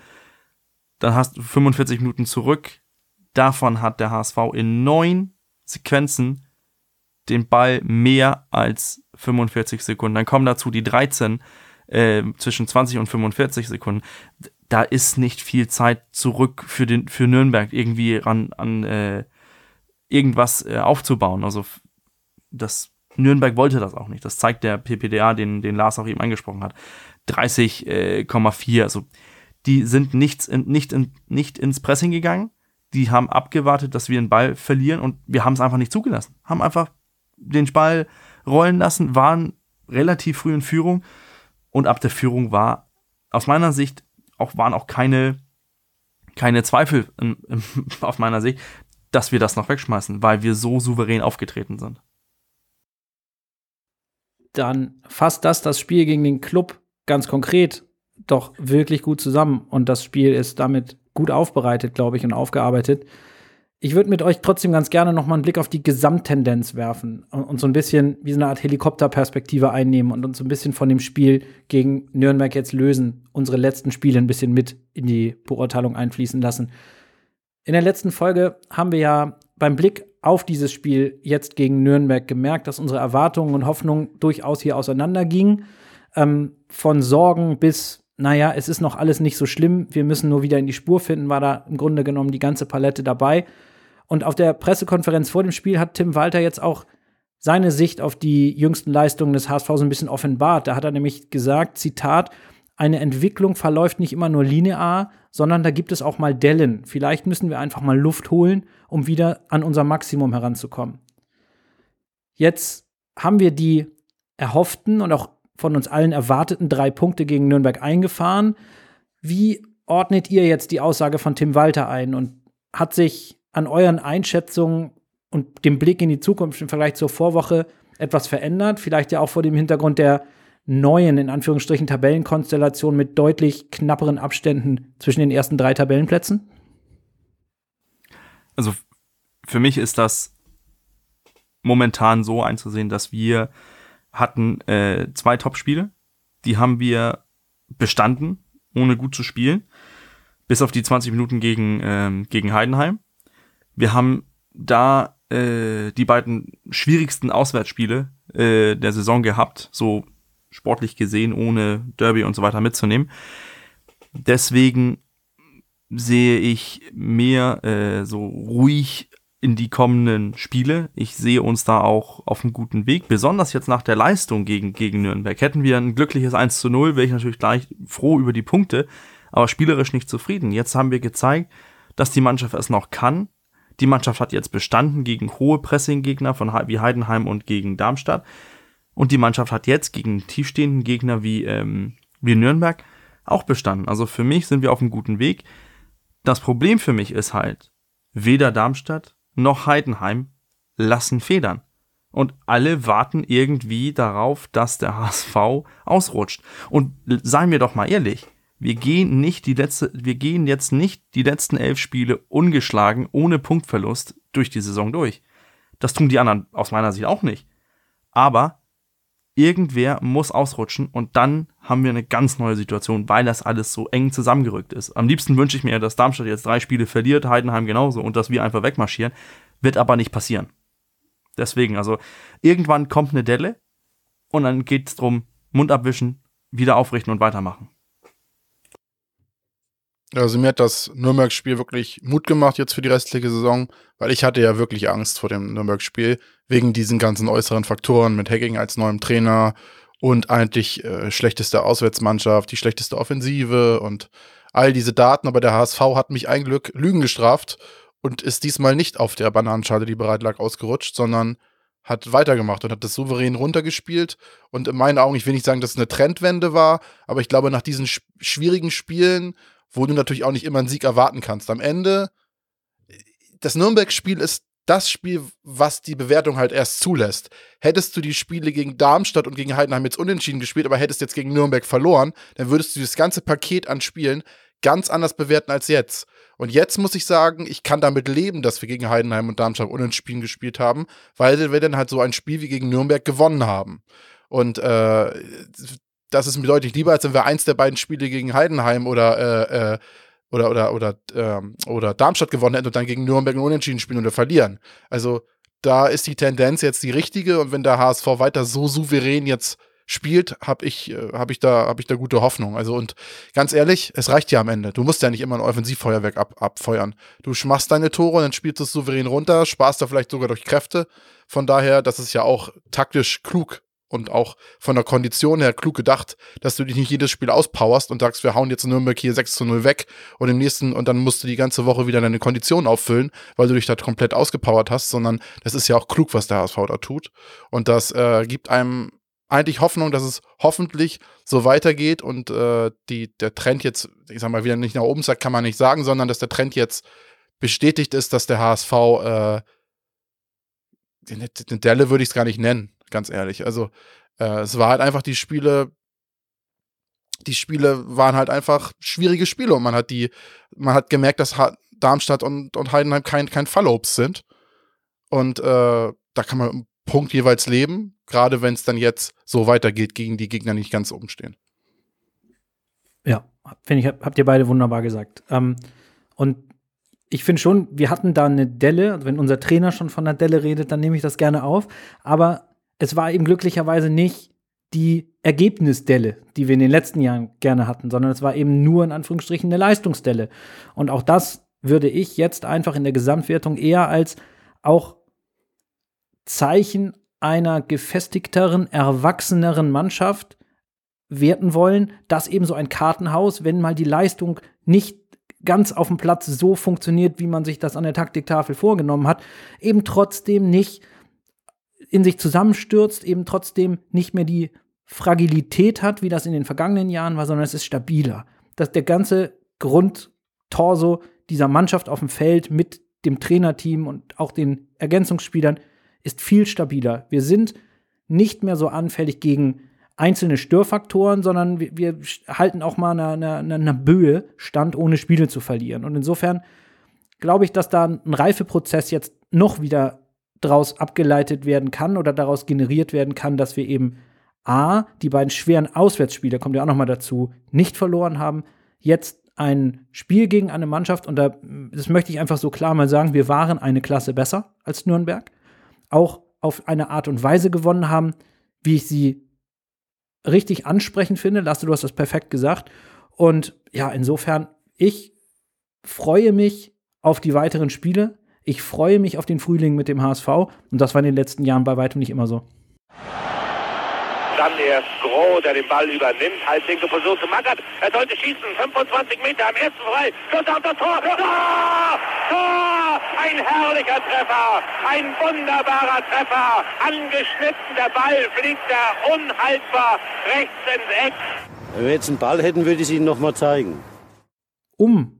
Dann hast du 45 Minuten zurück. Davon hat der HSV in neun Sequenzen den Ball mehr als 45 Sekunden. Dann kommen dazu die 13 äh, zwischen 20 und 45 Sekunden. Da ist nicht viel Zeit zurück für den für Nürnberg irgendwie an, an äh, irgendwas äh, aufzubauen. Also das Nürnberg wollte das auch nicht. Das zeigt der PPDA, den, den Lars auch eben angesprochen hat. 30,4. Äh, also die sind nichts in, nicht, in, nicht ins Pressing gegangen. Die haben abgewartet, dass wir den Ball verlieren und wir haben es einfach nicht zugelassen. Haben einfach den Ball rollen lassen, waren relativ früh in Führung und ab der Führung war aus meiner Sicht auch waren auch keine keine Zweifel in, in, auf meiner Sicht, dass wir das noch wegschmeißen, weil wir so souverän aufgetreten sind. Dann fasst das das Spiel gegen den Club ganz konkret doch wirklich gut zusammen und das Spiel ist damit gut aufbereitet, glaube ich, und aufgearbeitet. Ich würde mit euch trotzdem ganz gerne noch mal einen Blick auf die Gesamttendenz werfen und, so ein bisschen wie so eine Art Helikopterperspektive einnehmen und uns so ein bisschen von dem Spiel gegen Nürnberg jetzt lösen, unsere letzten Spiele ein bisschen mit in die Beurteilung einfließen lassen. In der letzten Folge haben wir ja beim Blick auf dieses Spiel jetzt gegen Nürnberg gemerkt, dass unsere Erwartungen und Hoffnungen durchaus hier auseinandergingen. Ähm, von Sorgen bis naja, es ist noch alles nicht so schlimm, wir müssen nur wieder in die Spur finden, war da im Grunde genommen die ganze Palette dabei. Und auf der Pressekonferenz vor dem Spiel hat Tim Walter jetzt auch seine Sicht auf die jüngsten Leistungen des HSV so ein bisschen offenbart. Da hat er nämlich gesagt, Zitat, eine Entwicklung verläuft nicht immer nur linear, sondern da gibt es auch mal Dellen. Vielleicht müssen wir einfach mal Luft holen, um wieder an unser Maximum heranzukommen. Jetzt haben wir die erhofften und auch von uns allen erwarteten drei Punkte gegen Nürnberg eingefahren. Wie ordnet ihr jetzt die Aussage von Tim Walter ein und hat sich an euren Einschätzungen und dem Blick in die Zukunft im Vergleich zur Vorwoche etwas verändert? Vielleicht ja auch vor dem Hintergrund der neuen, in Anführungsstrichen, Tabellenkonstellation mit deutlich knapperen Abständen zwischen den ersten drei Tabellenplätzen? Also für mich ist das momentan so einzusehen, dass wir hatten äh, zwei Top-Spiele, die haben wir bestanden, ohne gut zu spielen, bis auf die 20 Minuten gegen, ähm, gegen Heidenheim. Wir haben da äh, die beiden schwierigsten Auswärtsspiele äh, der Saison gehabt, so sportlich gesehen, ohne Derby und so weiter mitzunehmen. Deswegen sehe ich mehr äh, so ruhig in die kommenden Spiele. Ich sehe uns da auch auf einem guten Weg, besonders jetzt nach der Leistung gegen, gegen Nürnberg. Hätten wir ein glückliches 1 zu 0, wäre ich natürlich gleich froh über die Punkte, aber spielerisch nicht zufrieden. Jetzt haben wir gezeigt, dass die Mannschaft es noch kann. Die Mannschaft hat jetzt bestanden gegen hohe Pressing-Gegner von wie Heidenheim und gegen Darmstadt. Und die Mannschaft hat jetzt gegen tiefstehenden Gegner wie, ähm, wie Nürnberg auch bestanden. Also für mich sind wir auf einem guten Weg. Das Problem für mich ist halt, weder Darmstadt noch Heidenheim lassen Federn. Und alle warten irgendwie darauf, dass der HSV ausrutscht. Und seien wir doch mal ehrlich, wir gehen nicht die letzte, wir gehen jetzt nicht die letzten elf Spiele ungeschlagen, ohne Punktverlust durch die Saison durch. Das tun die anderen aus meiner Sicht auch nicht. Aber irgendwer muss ausrutschen und dann haben wir eine ganz neue Situation, weil das alles so eng zusammengerückt ist. Am liebsten wünsche ich mir, dass Darmstadt jetzt drei Spiele verliert, Heidenheim genauso und dass wir einfach wegmarschieren. Wird aber nicht passieren. Deswegen, also irgendwann kommt eine Delle und dann geht es darum, Mund abwischen, wieder aufrichten und weitermachen. Also mir hat das Nürnberg-Spiel wirklich Mut gemacht jetzt für die restliche Saison, weil ich hatte ja wirklich Angst vor dem Nürnberg-Spiel, wegen diesen ganzen äußeren Faktoren mit Hacking als neuem Trainer und eigentlich äh, schlechteste Auswärtsmannschaft, die schlechteste Offensive und all diese Daten. Aber der HSV hat mich ein Glück Lügen gestraft und ist diesmal nicht auf der Bananenschale, die bereit lag, ausgerutscht, sondern hat weitergemacht und hat das souverän runtergespielt. Und in meinen Augen, ich will nicht sagen, dass es eine Trendwende war, aber ich glaube, nach diesen schwierigen Spielen wo du natürlich auch nicht immer einen Sieg erwarten kannst. Am Ende, das Nürnberg-Spiel ist das Spiel, was die Bewertung halt erst zulässt. Hättest du die Spiele gegen Darmstadt und gegen Heidenheim jetzt unentschieden gespielt, aber hättest jetzt gegen Nürnberg verloren, dann würdest du das ganze Paket an Spielen ganz anders bewerten als jetzt. Und jetzt muss ich sagen, ich kann damit leben, dass wir gegen Heidenheim und Darmstadt unentschieden gespielt haben, weil wir dann halt so ein Spiel wie gegen Nürnberg gewonnen haben. Und äh, das ist mir deutlich lieber, als wenn wir eins der beiden Spiele gegen Heidenheim oder äh, äh, oder oder oder ähm, oder Darmstadt gewonnen hätten und dann gegen Nürnberg einen Unentschieden spielen oder verlieren. Also da ist die Tendenz jetzt die richtige und wenn der HSV weiter so souverän jetzt spielt, habe ich äh, habe ich da habe ich da gute Hoffnung. Also und ganz ehrlich, es reicht ja am Ende. Du musst ja nicht immer ein Offensivfeuerwerk ab, abfeuern. Du machst deine Tore, dann spielst du es souverän runter, sparst da vielleicht sogar durch Kräfte. Von daher, das ist ja auch taktisch klug und auch von der Kondition her klug gedacht, dass du dich nicht jedes Spiel auspowerst und sagst, wir hauen jetzt Nürnberg hier 6 zu 0 weg und im nächsten, und dann musst du die ganze Woche wieder deine Kondition auffüllen, weil du dich da komplett ausgepowert hast, sondern das ist ja auch klug, was der HSV da tut. Und das äh, gibt einem eigentlich Hoffnung, dass es hoffentlich so weitergeht und äh, die, der Trend jetzt, ich sag mal, wieder nicht nach oben sagt, kann man nicht sagen, sondern dass der Trend jetzt bestätigt ist, dass der HSV äh, eine Delle würde ich es gar nicht nennen ganz ehrlich. Also äh, es war halt einfach die Spiele, die Spiele waren halt einfach schwierige Spiele und man hat die, man hat gemerkt, dass Darmstadt und, und Heidenheim kein, kein Fallobst sind. Und äh, da kann man einen Punkt jeweils leben, gerade wenn es dann jetzt so weitergeht, gegen die Gegner nicht ganz oben stehen. Ja, finde ich, habt ihr beide wunderbar gesagt. Ähm, und ich finde schon, wir hatten da eine Delle. Wenn unser Trainer schon von einer Delle redet, dann nehme ich das gerne auf. Aber es war eben glücklicherweise nicht die Ergebnisdelle, die wir in den letzten Jahren gerne hatten, sondern es war eben nur in Anführungsstrichen eine Leistungsdelle. Und auch das würde ich jetzt einfach in der Gesamtwertung eher als auch Zeichen einer gefestigteren, erwachseneren Mannschaft werten wollen, dass eben so ein Kartenhaus, wenn mal die Leistung nicht ganz auf dem Platz so funktioniert, wie man sich das an der Taktiktafel vorgenommen hat, eben trotzdem nicht in sich zusammenstürzt, eben trotzdem nicht mehr die Fragilität hat, wie das in den vergangenen Jahren war, sondern es ist stabiler. Dass der ganze Grundtorso dieser Mannschaft auf dem Feld mit dem Trainerteam und auch den Ergänzungsspielern ist viel stabiler. Wir sind nicht mehr so anfällig gegen einzelne Störfaktoren, sondern wir, wir halten auch mal eine, eine, eine Böe stand, ohne Spiele zu verlieren. Und insofern glaube ich, dass da ein Reifeprozess jetzt noch wieder daraus abgeleitet werden kann oder daraus generiert werden kann, dass wir eben A, die beiden schweren Auswärtsspiele, kommt ja auch noch mal dazu, nicht verloren haben, jetzt ein Spiel gegen eine Mannschaft, und da, das möchte ich einfach so klar mal sagen, wir waren eine Klasse besser als Nürnberg, auch auf eine Art und Weise gewonnen haben, wie ich sie richtig ansprechend finde. Lasse, du hast das perfekt gesagt. Und ja, insofern, ich freue mich auf die weiteren Spiele. Ich freue mich auf den Frühling mit dem HSV. Und das war in den letzten Jahren bei weitem nicht immer so. Dann erst Groh, der den Ball übernimmt. Halblinke Position zu Mackert. Er sollte schießen. 25 Meter am ersten frei. Schuss auf das Tor. Tor! Tor! Ein herrlicher Treffer. Ein wunderbarer Treffer. Angeschnitten. Der Ball fliegt da unhaltbar rechts ins Eck. Wenn wir jetzt einen Ball hätten, würde ich es Ihnen noch mal zeigen. Um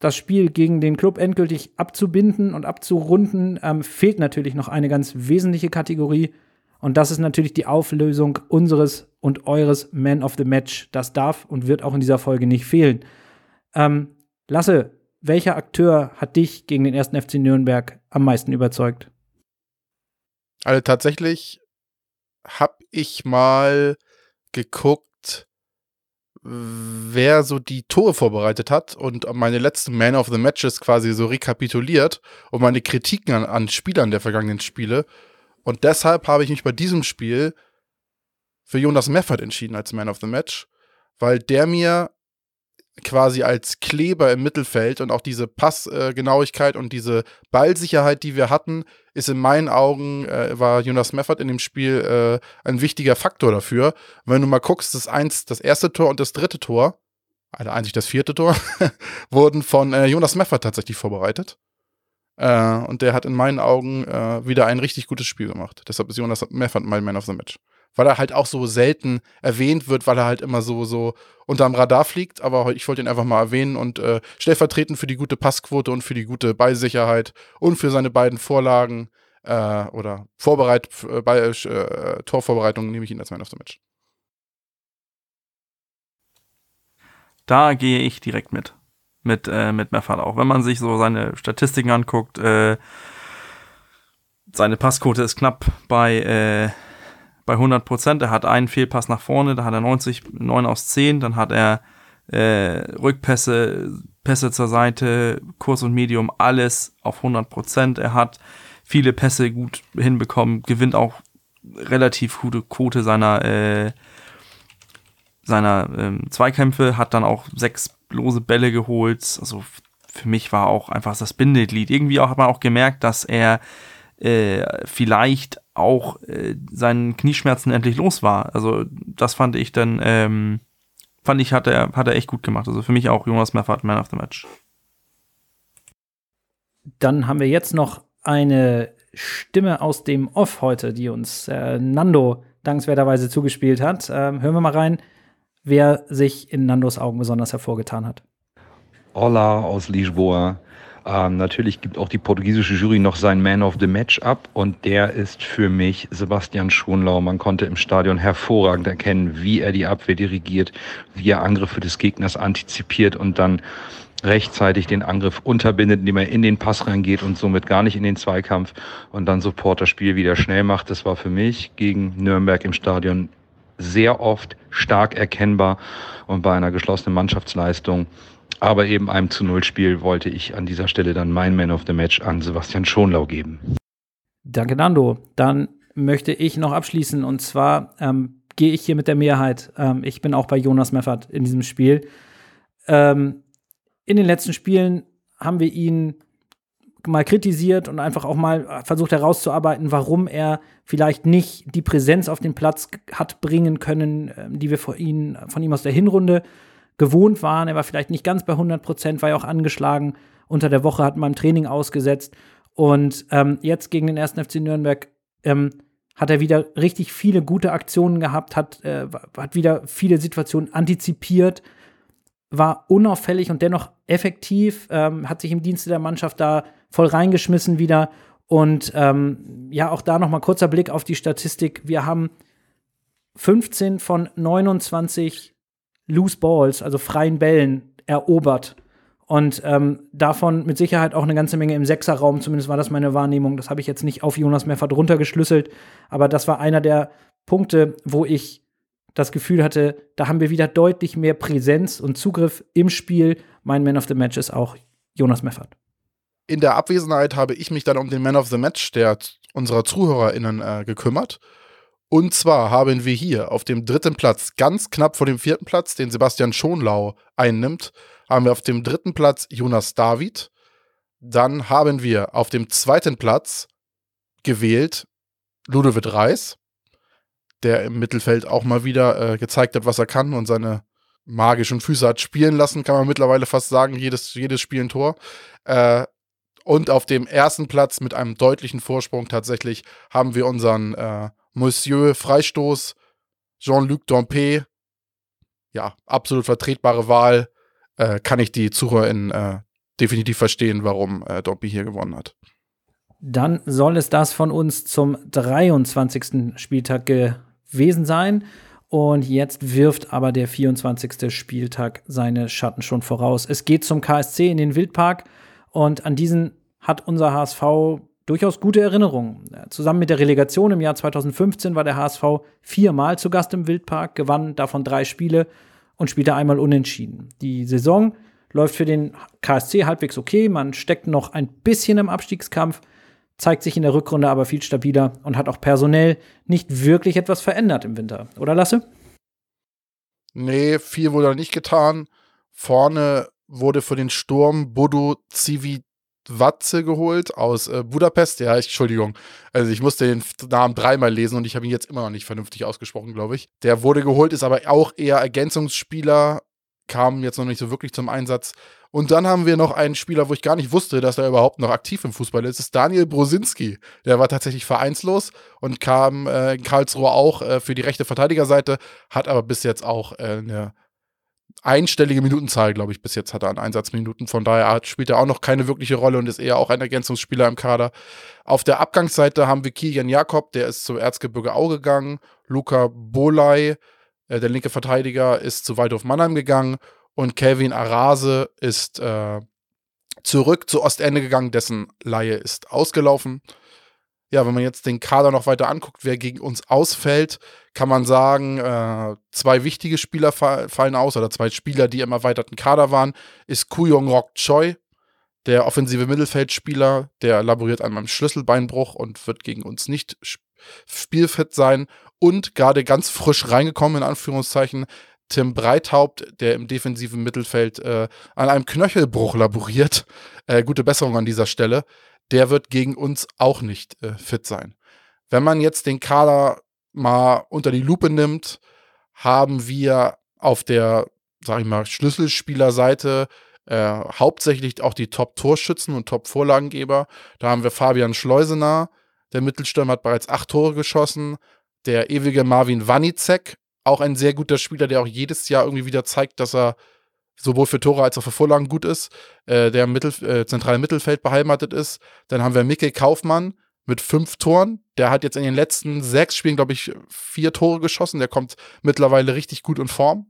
das Spiel gegen den Club endgültig abzubinden und abzurunden, ähm, fehlt natürlich noch eine ganz wesentliche Kategorie. Und das ist natürlich die Auflösung unseres und eures Man of the Match. Das darf und wird auch in dieser Folge nicht fehlen. Ähm, Lasse, welcher Akteur hat dich gegen den ersten FC Nürnberg am meisten überzeugt? Also tatsächlich habe ich mal geguckt, wer so die Tore vorbereitet hat und meine letzten Man of the Matches quasi so rekapituliert und meine Kritiken an, an Spielern der vergangenen Spiele. Und deshalb habe ich mich bei diesem Spiel für Jonas Meffert entschieden als Man of the Match, weil der mir quasi als Kleber im Mittelfeld und auch diese Passgenauigkeit äh, und diese Ballsicherheit, die wir hatten, ist in meinen Augen, äh, war Jonas Meffert in dem Spiel äh, ein wichtiger Faktor dafür. wenn du mal guckst, das eins, das erste Tor und das dritte Tor, also eigentlich das vierte Tor, wurden von äh, Jonas Meffert tatsächlich vorbereitet. Äh, und der hat in meinen Augen äh, wieder ein richtig gutes Spiel gemacht. Deshalb ist Jonas Meffert mein Man of the Match. Weil er halt auch so selten erwähnt wird, weil er halt immer so, so unterm Radar fliegt. Aber ich wollte ihn einfach mal erwähnen und äh, stellvertretend für die gute Passquote und für die gute Ballsicherheit und für seine beiden Vorlagen äh, oder Vorbereit, äh, bei, äh, Torvorbereitung nehme ich ihn als Man of the Match. Da gehe ich direkt mit mit, äh, mit Meffert auch. Wenn man sich so seine Statistiken anguckt, äh, seine Passquote ist knapp bei, äh, bei 100 Prozent. Er hat einen Fehlpass nach vorne, da hat er 90, 9 aus 10. Dann hat er äh, Rückpässe, Pässe zur Seite, Kurs und Medium, alles auf 100 Prozent. Er hat viele Pässe gut hinbekommen, gewinnt auch relativ gute Quote seiner, äh, seiner ähm, Zweikämpfe, hat dann auch sechs lose Bälle geholt. Also für mich war auch einfach das Bindeglied. Irgendwie auch, hat man auch gemerkt, dass er äh, vielleicht auch äh, seinen Knieschmerzen endlich los war. Also das fand ich dann, ähm, fand ich, hat er, hat er echt gut gemacht. Also für mich auch Jonas Meffert, Man of the Match. Dann haben wir jetzt noch eine Stimme aus dem Off heute, die uns äh, Nando dankenswerterweise zugespielt hat. Ähm, hören wir mal rein wer sich in Nandos Augen besonders hervorgetan hat. Hola aus Lisboa. Ähm, natürlich gibt auch die portugiesische Jury noch seinen Man of the Match ab und der ist für mich Sebastian Schonlau. Man konnte im Stadion hervorragend erkennen, wie er die Abwehr dirigiert, wie er Angriffe des Gegners antizipiert und dann rechtzeitig den Angriff unterbindet, indem er in den Pass reingeht und somit gar nicht in den Zweikampf und dann sofort das Spiel wieder schnell macht. Das war für mich gegen Nürnberg im Stadion sehr oft stark erkennbar und bei einer geschlossenen Mannschaftsleistung, aber eben einem zu Null Spiel wollte ich an dieser Stelle dann mein Man of the Match an Sebastian Schonlau geben. Danke, Nando. Dann möchte ich noch abschließen und zwar ähm, gehe ich hier mit der Mehrheit. Ähm, ich bin auch bei Jonas Meffert in diesem Spiel. Ähm, in den letzten Spielen haben wir ihn mal kritisiert und einfach auch mal äh, versucht herauszuarbeiten, warum er vielleicht nicht die Präsenz auf den Platz hat bringen können, ähm, die wir von ihm, von ihm aus der Hinrunde gewohnt waren. Er war vielleicht nicht ganz bei 100 Prozent, war ja auch angeschlagen. Unter der Woche hat man im Training ausgesetzt. Und ähm, jetzt gegen den ersten FC Nürnberg ähm, hat er wieder richtig viele gute Aktionen gehabt, hat, äh, hat wieder viele Situationen antizipiert, war unauffällig und dennoch effektiv, ähm, hat sich im Dienste der Mannschaft da voll reingeschmissen wieder. Und ähm, ja, auch da noch mal kurzer Blick auf die Statistik. Wir haben 15 von 29 Loose Balls, also freien Bällen, erobert. Und ähm, davon mit Sicherheit auch eine ganze Menge im Sechserraum, zumindest war das meine Wahrnehmung. Das habe ich jetzt nicht auf Jonas Meffert runtergeschlüsselt, aber das war einer der Punkte, wo ich das Gefühl hatte, da haben wir wieder deutlich mehr Präsenz und Zugriff im Spiel. Mein Man of the Match ist auch Jonas Meffert. In der Abwesenheit habe ich mich dann um den Man of the Match der unserer ZuhörerInnen äh, gekümmert. Und zwar haben wir hier auf dem dritten Platz, ganz knapp vor dem vierten Platz, den Sebastian Schonlau einnimmt, haben wir auf dem dritten Platz Jonas David. Dann haben wir auf dem zweiten Platz gewählt Ludovic Reis, der im Mittelfeld auch mal wieder äh, gezeigt hat, was er kann und seine magischen Füße hat spielen lassen, kann man mittlerweile fast sagen, jedes, jedes Spiel ein Tor. Äh, und auf dem ersten Platz mit einem deutlichen Vorsprung tatsächlich haben wir unseren äh, Monsieur Freistoß, Jean-Luc Dompe. Ja, absolut vertretbare Wahl äh, kann ich die ZuhörerInnen äh, definitiv verstehen, warum äh, Dobby hier gewonnen hat. Dann soll es das von uns zum 23. Spieltag gewesen sein. Und jetzt wirft aber der 24. Spieltag seine Schatten schon voraus. Es geht zum KSC in den Wildpark und an diesen hat unser HSV durchaus gute Erinnerungen. Zusammen mit der Relegation im Jahr 2015 war der HSV viermal zu Gast im Wildpark, gewann davon drei Spiele und spielte einmal unentschieden. Die Saison läuft für den KSC halbwegs okay. Man steckt noch ein bisschen im Abstiegskampf, zeigt sich in der Rückrunde aber viel stabiler und hat auch personell nicht wirklich etwas verändert im Winter. Oder Lasse? Nee, viel wurde nicht getan. Vorne wurde für den Sturm Bodo Civi Watze geholt aus äh, Budapest. Ja, ich, Entschuldigung. Also ich musste den Namen dreimal lesen und ich habe ihn jetzt immer noch nicht vernünftig ausgesprochen, glaube ich. Der wurde geholt, ist aber auch eher Ergänzungsspieler, kam jetzt noch nicht so wirklich zum Einsatz. Und dann haben wir noch einen Spieler, wo ich gar nicht wusste, dass er überhaupt noch aktiv im Fußball ist. Das ist Daniel Brosinski. Der war tatsächlich vereinslos und kam äh, in Karlsruhe auch äh, für die rechte Verteidigerseite, hat aber bis jetzt auch äh, eine einstellige Minutenzahl, glaube ich, bis jetzt hat er an Einsatzminuten. Von daher spielt er auch noch keine wirkliche Rolle und ist eher auch ein Ergänzungsspieler im Kader. Auf der Abgangsseite haben wir Kilian Jakob, der ist zum Erzgebirge Au gegangen. Luca Bolay, äh, der linke Verteidiger, ist zu Waldhof Mannheim gegangen. Und Kevin Arase ist äh, zurück zu Ostende gegangen, dessen Laie ist ausgelaufen ja, wenn man jetzt den Kader noch weiter anguckt, wer gegen uns ausfällt, kann man sagen, äh, zwei wichtige Spieler fa fallen aus oder zwei Spieler, die im erweiterten Kader waren, ist Kuyong Rok Choi, der offensive Mittelfeldspieler, der laboriert an meinem Schlüsselbeinbruch und wird gegen uns nicht spielfit sein. Und gerade ganz frisch reingekommen, in Anführungszeichen, Tim Breithaupt, der im defensiven Mittelfeld äh, an einem Knöchelbruch laboriert. Äh, gute Besserung an dieser Stelle der wird gegen uns auch nicht äh, fit sein. Wenn man jetzt den Kader mal unter die Lupe nimmt, haben wir auf der, sag ich mal, Schlüsselspielerseite äh, hauptsächlich auch die Top-Torschützen und Top-Vorlagengeber. Da haben wir Fabian Schleusener, der Mittelstürmer hat bereits acht Tore geschossen. Der ewige Marvin Wanicek, auch ein sehr guter Spieler, der auch jedes Jahr irgendwie wieder zeigt, dass er sowohl für Tore als auch für Vorlagen gut ist, äh, der im Mittel, äh, zentralen Mittelfeld beheimatet ist. Dann haben wir Mikkel Kaufmann mit fünf Toren. Der hat jetzt in den letzten sechs Spielen, glaube ich, vier Tore geschossen. Der kommt mittlerweile richtig gut in Form.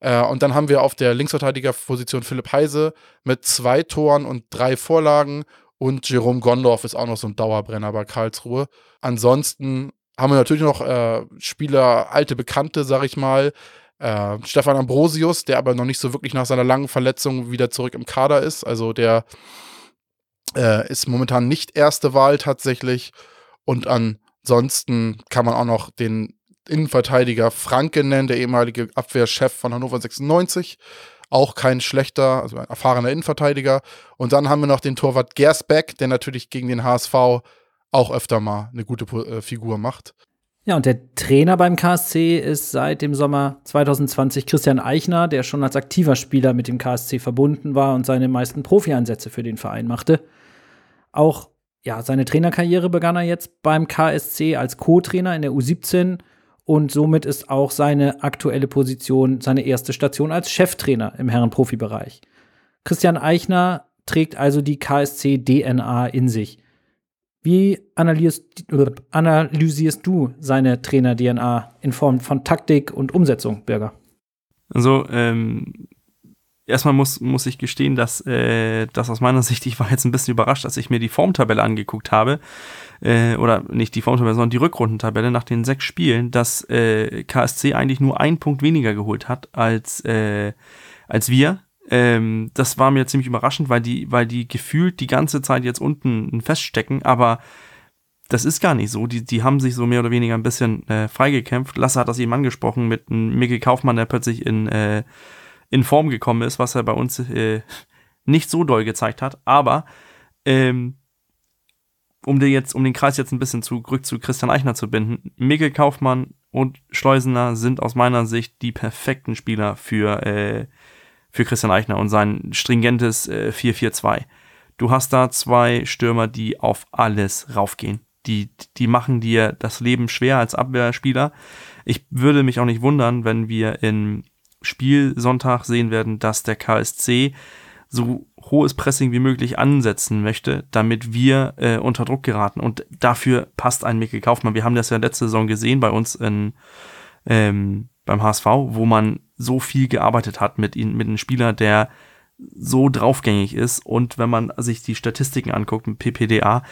Äh, und dann haben wir auf der Linksverteidigerposition Philipp Heise mit zwei Toren und drei Vorlagen. Und Jerome Gondorf ist auch noch so ein Dauerbrenner bei Karlsruhe. Ansonsten haben wir natürlich noch äh, Spieler, alte Bekannte, sag ich mal. Äh, Stefan Ambrosius, der aber noch nicht so wirklich nach seiner langen Verletzung wieder zurück im Kader ist. Also der äh, ist momentan nicht erste Wahl tatsächlich. Und ansonsten kann man auch noch den Innenverteidiger Franke nennen, der ehemalige Abwehrchef von Hannover 96. Auch kein schlechter, also ein erfahrener Innenverteidiger. Und dann haben wir noch den Torwart Gersbeck, der natürlich gegen den HSV auch öfter mal eine gute äh, Figur macht. Ja, und der Trainer beim KSC ist seit dem Sommer 2020 Christian Eichner, der schon als aktiver Spieler mit dem KSC verbunden war und seine meisten Profi-Einsätze für den Verein machte. Auch ja, seine Trainerkarriere begann er jetzt beim KSC als Co-Trainer in der U17 und somit ist auch seine aktuelle Position seine erste Station als Cheftrainer im Herrenprofibereich. Christian Eichner trägt also die KSC-DNA in sich. Wie analysierst, du seine Trainer-DNA in Form von Taktik und Umsetzung, Bürger? Also, ähm, erstmal muss, muss ich gestehen, dass äh, das aus meiner Sicht, ich war jetzt ein bisschen überrascht, als ich mir die Formtabelle angeguckt habe, äh, oder nicht die Formtabelle, sondern die Rückrundentabelle nach den sechs Spielen, dass äh, KSC eigentlich nur einen Punkt weniger geholt hat als, äh, als wir. Ähm, das war mir ziemlich überraschend, weil die, weil die gefühlt die ganze Zeit jetzt unten feststecken, aber das ist gar nicht so. Die, die haben sich so mehr oder weniger ein bisschen äh, freigekämpft. Lasse hat das eben angesprochen mit Mikkel Kaufmann, der plötzlich in, äh, in Form gekommen ist, was er bei uns äh, nicht so doll gezeigt hat. Aber ähm, um, dir jetzt, um den Kreis jetzt ein bisschen zurück zu Christian Eichner zu binden, Mikkel Kaufmann und Schleusener sind aus meiner Sicht die perfekten Spieler für, äh, für Christian Eichner und sein stringentes äh, 4-4-2. Du hast da zwei Stürmer, die auf alles raufgehen. Die, die machen dir das Leben schwer als Abwehrspieler. Ich würde mich auch nicht wundern, wenn wir in Spielsonntag sehen werden, dass der KSC so hohes Pressing wie möglich ansetzen möchte, damit wir äh, unter Druck geraten. Und dafür passt ein Mikkel Kaufmann. Wir haben das ja letzte Saison gesehen bei uns in, ähm, beim HSV, wo man so viel gearbeitet hat mit, ihn, mit einem Spieler, der so draufgängig ist. Und wenn man sich die Statistiken anguckt mit PPDA,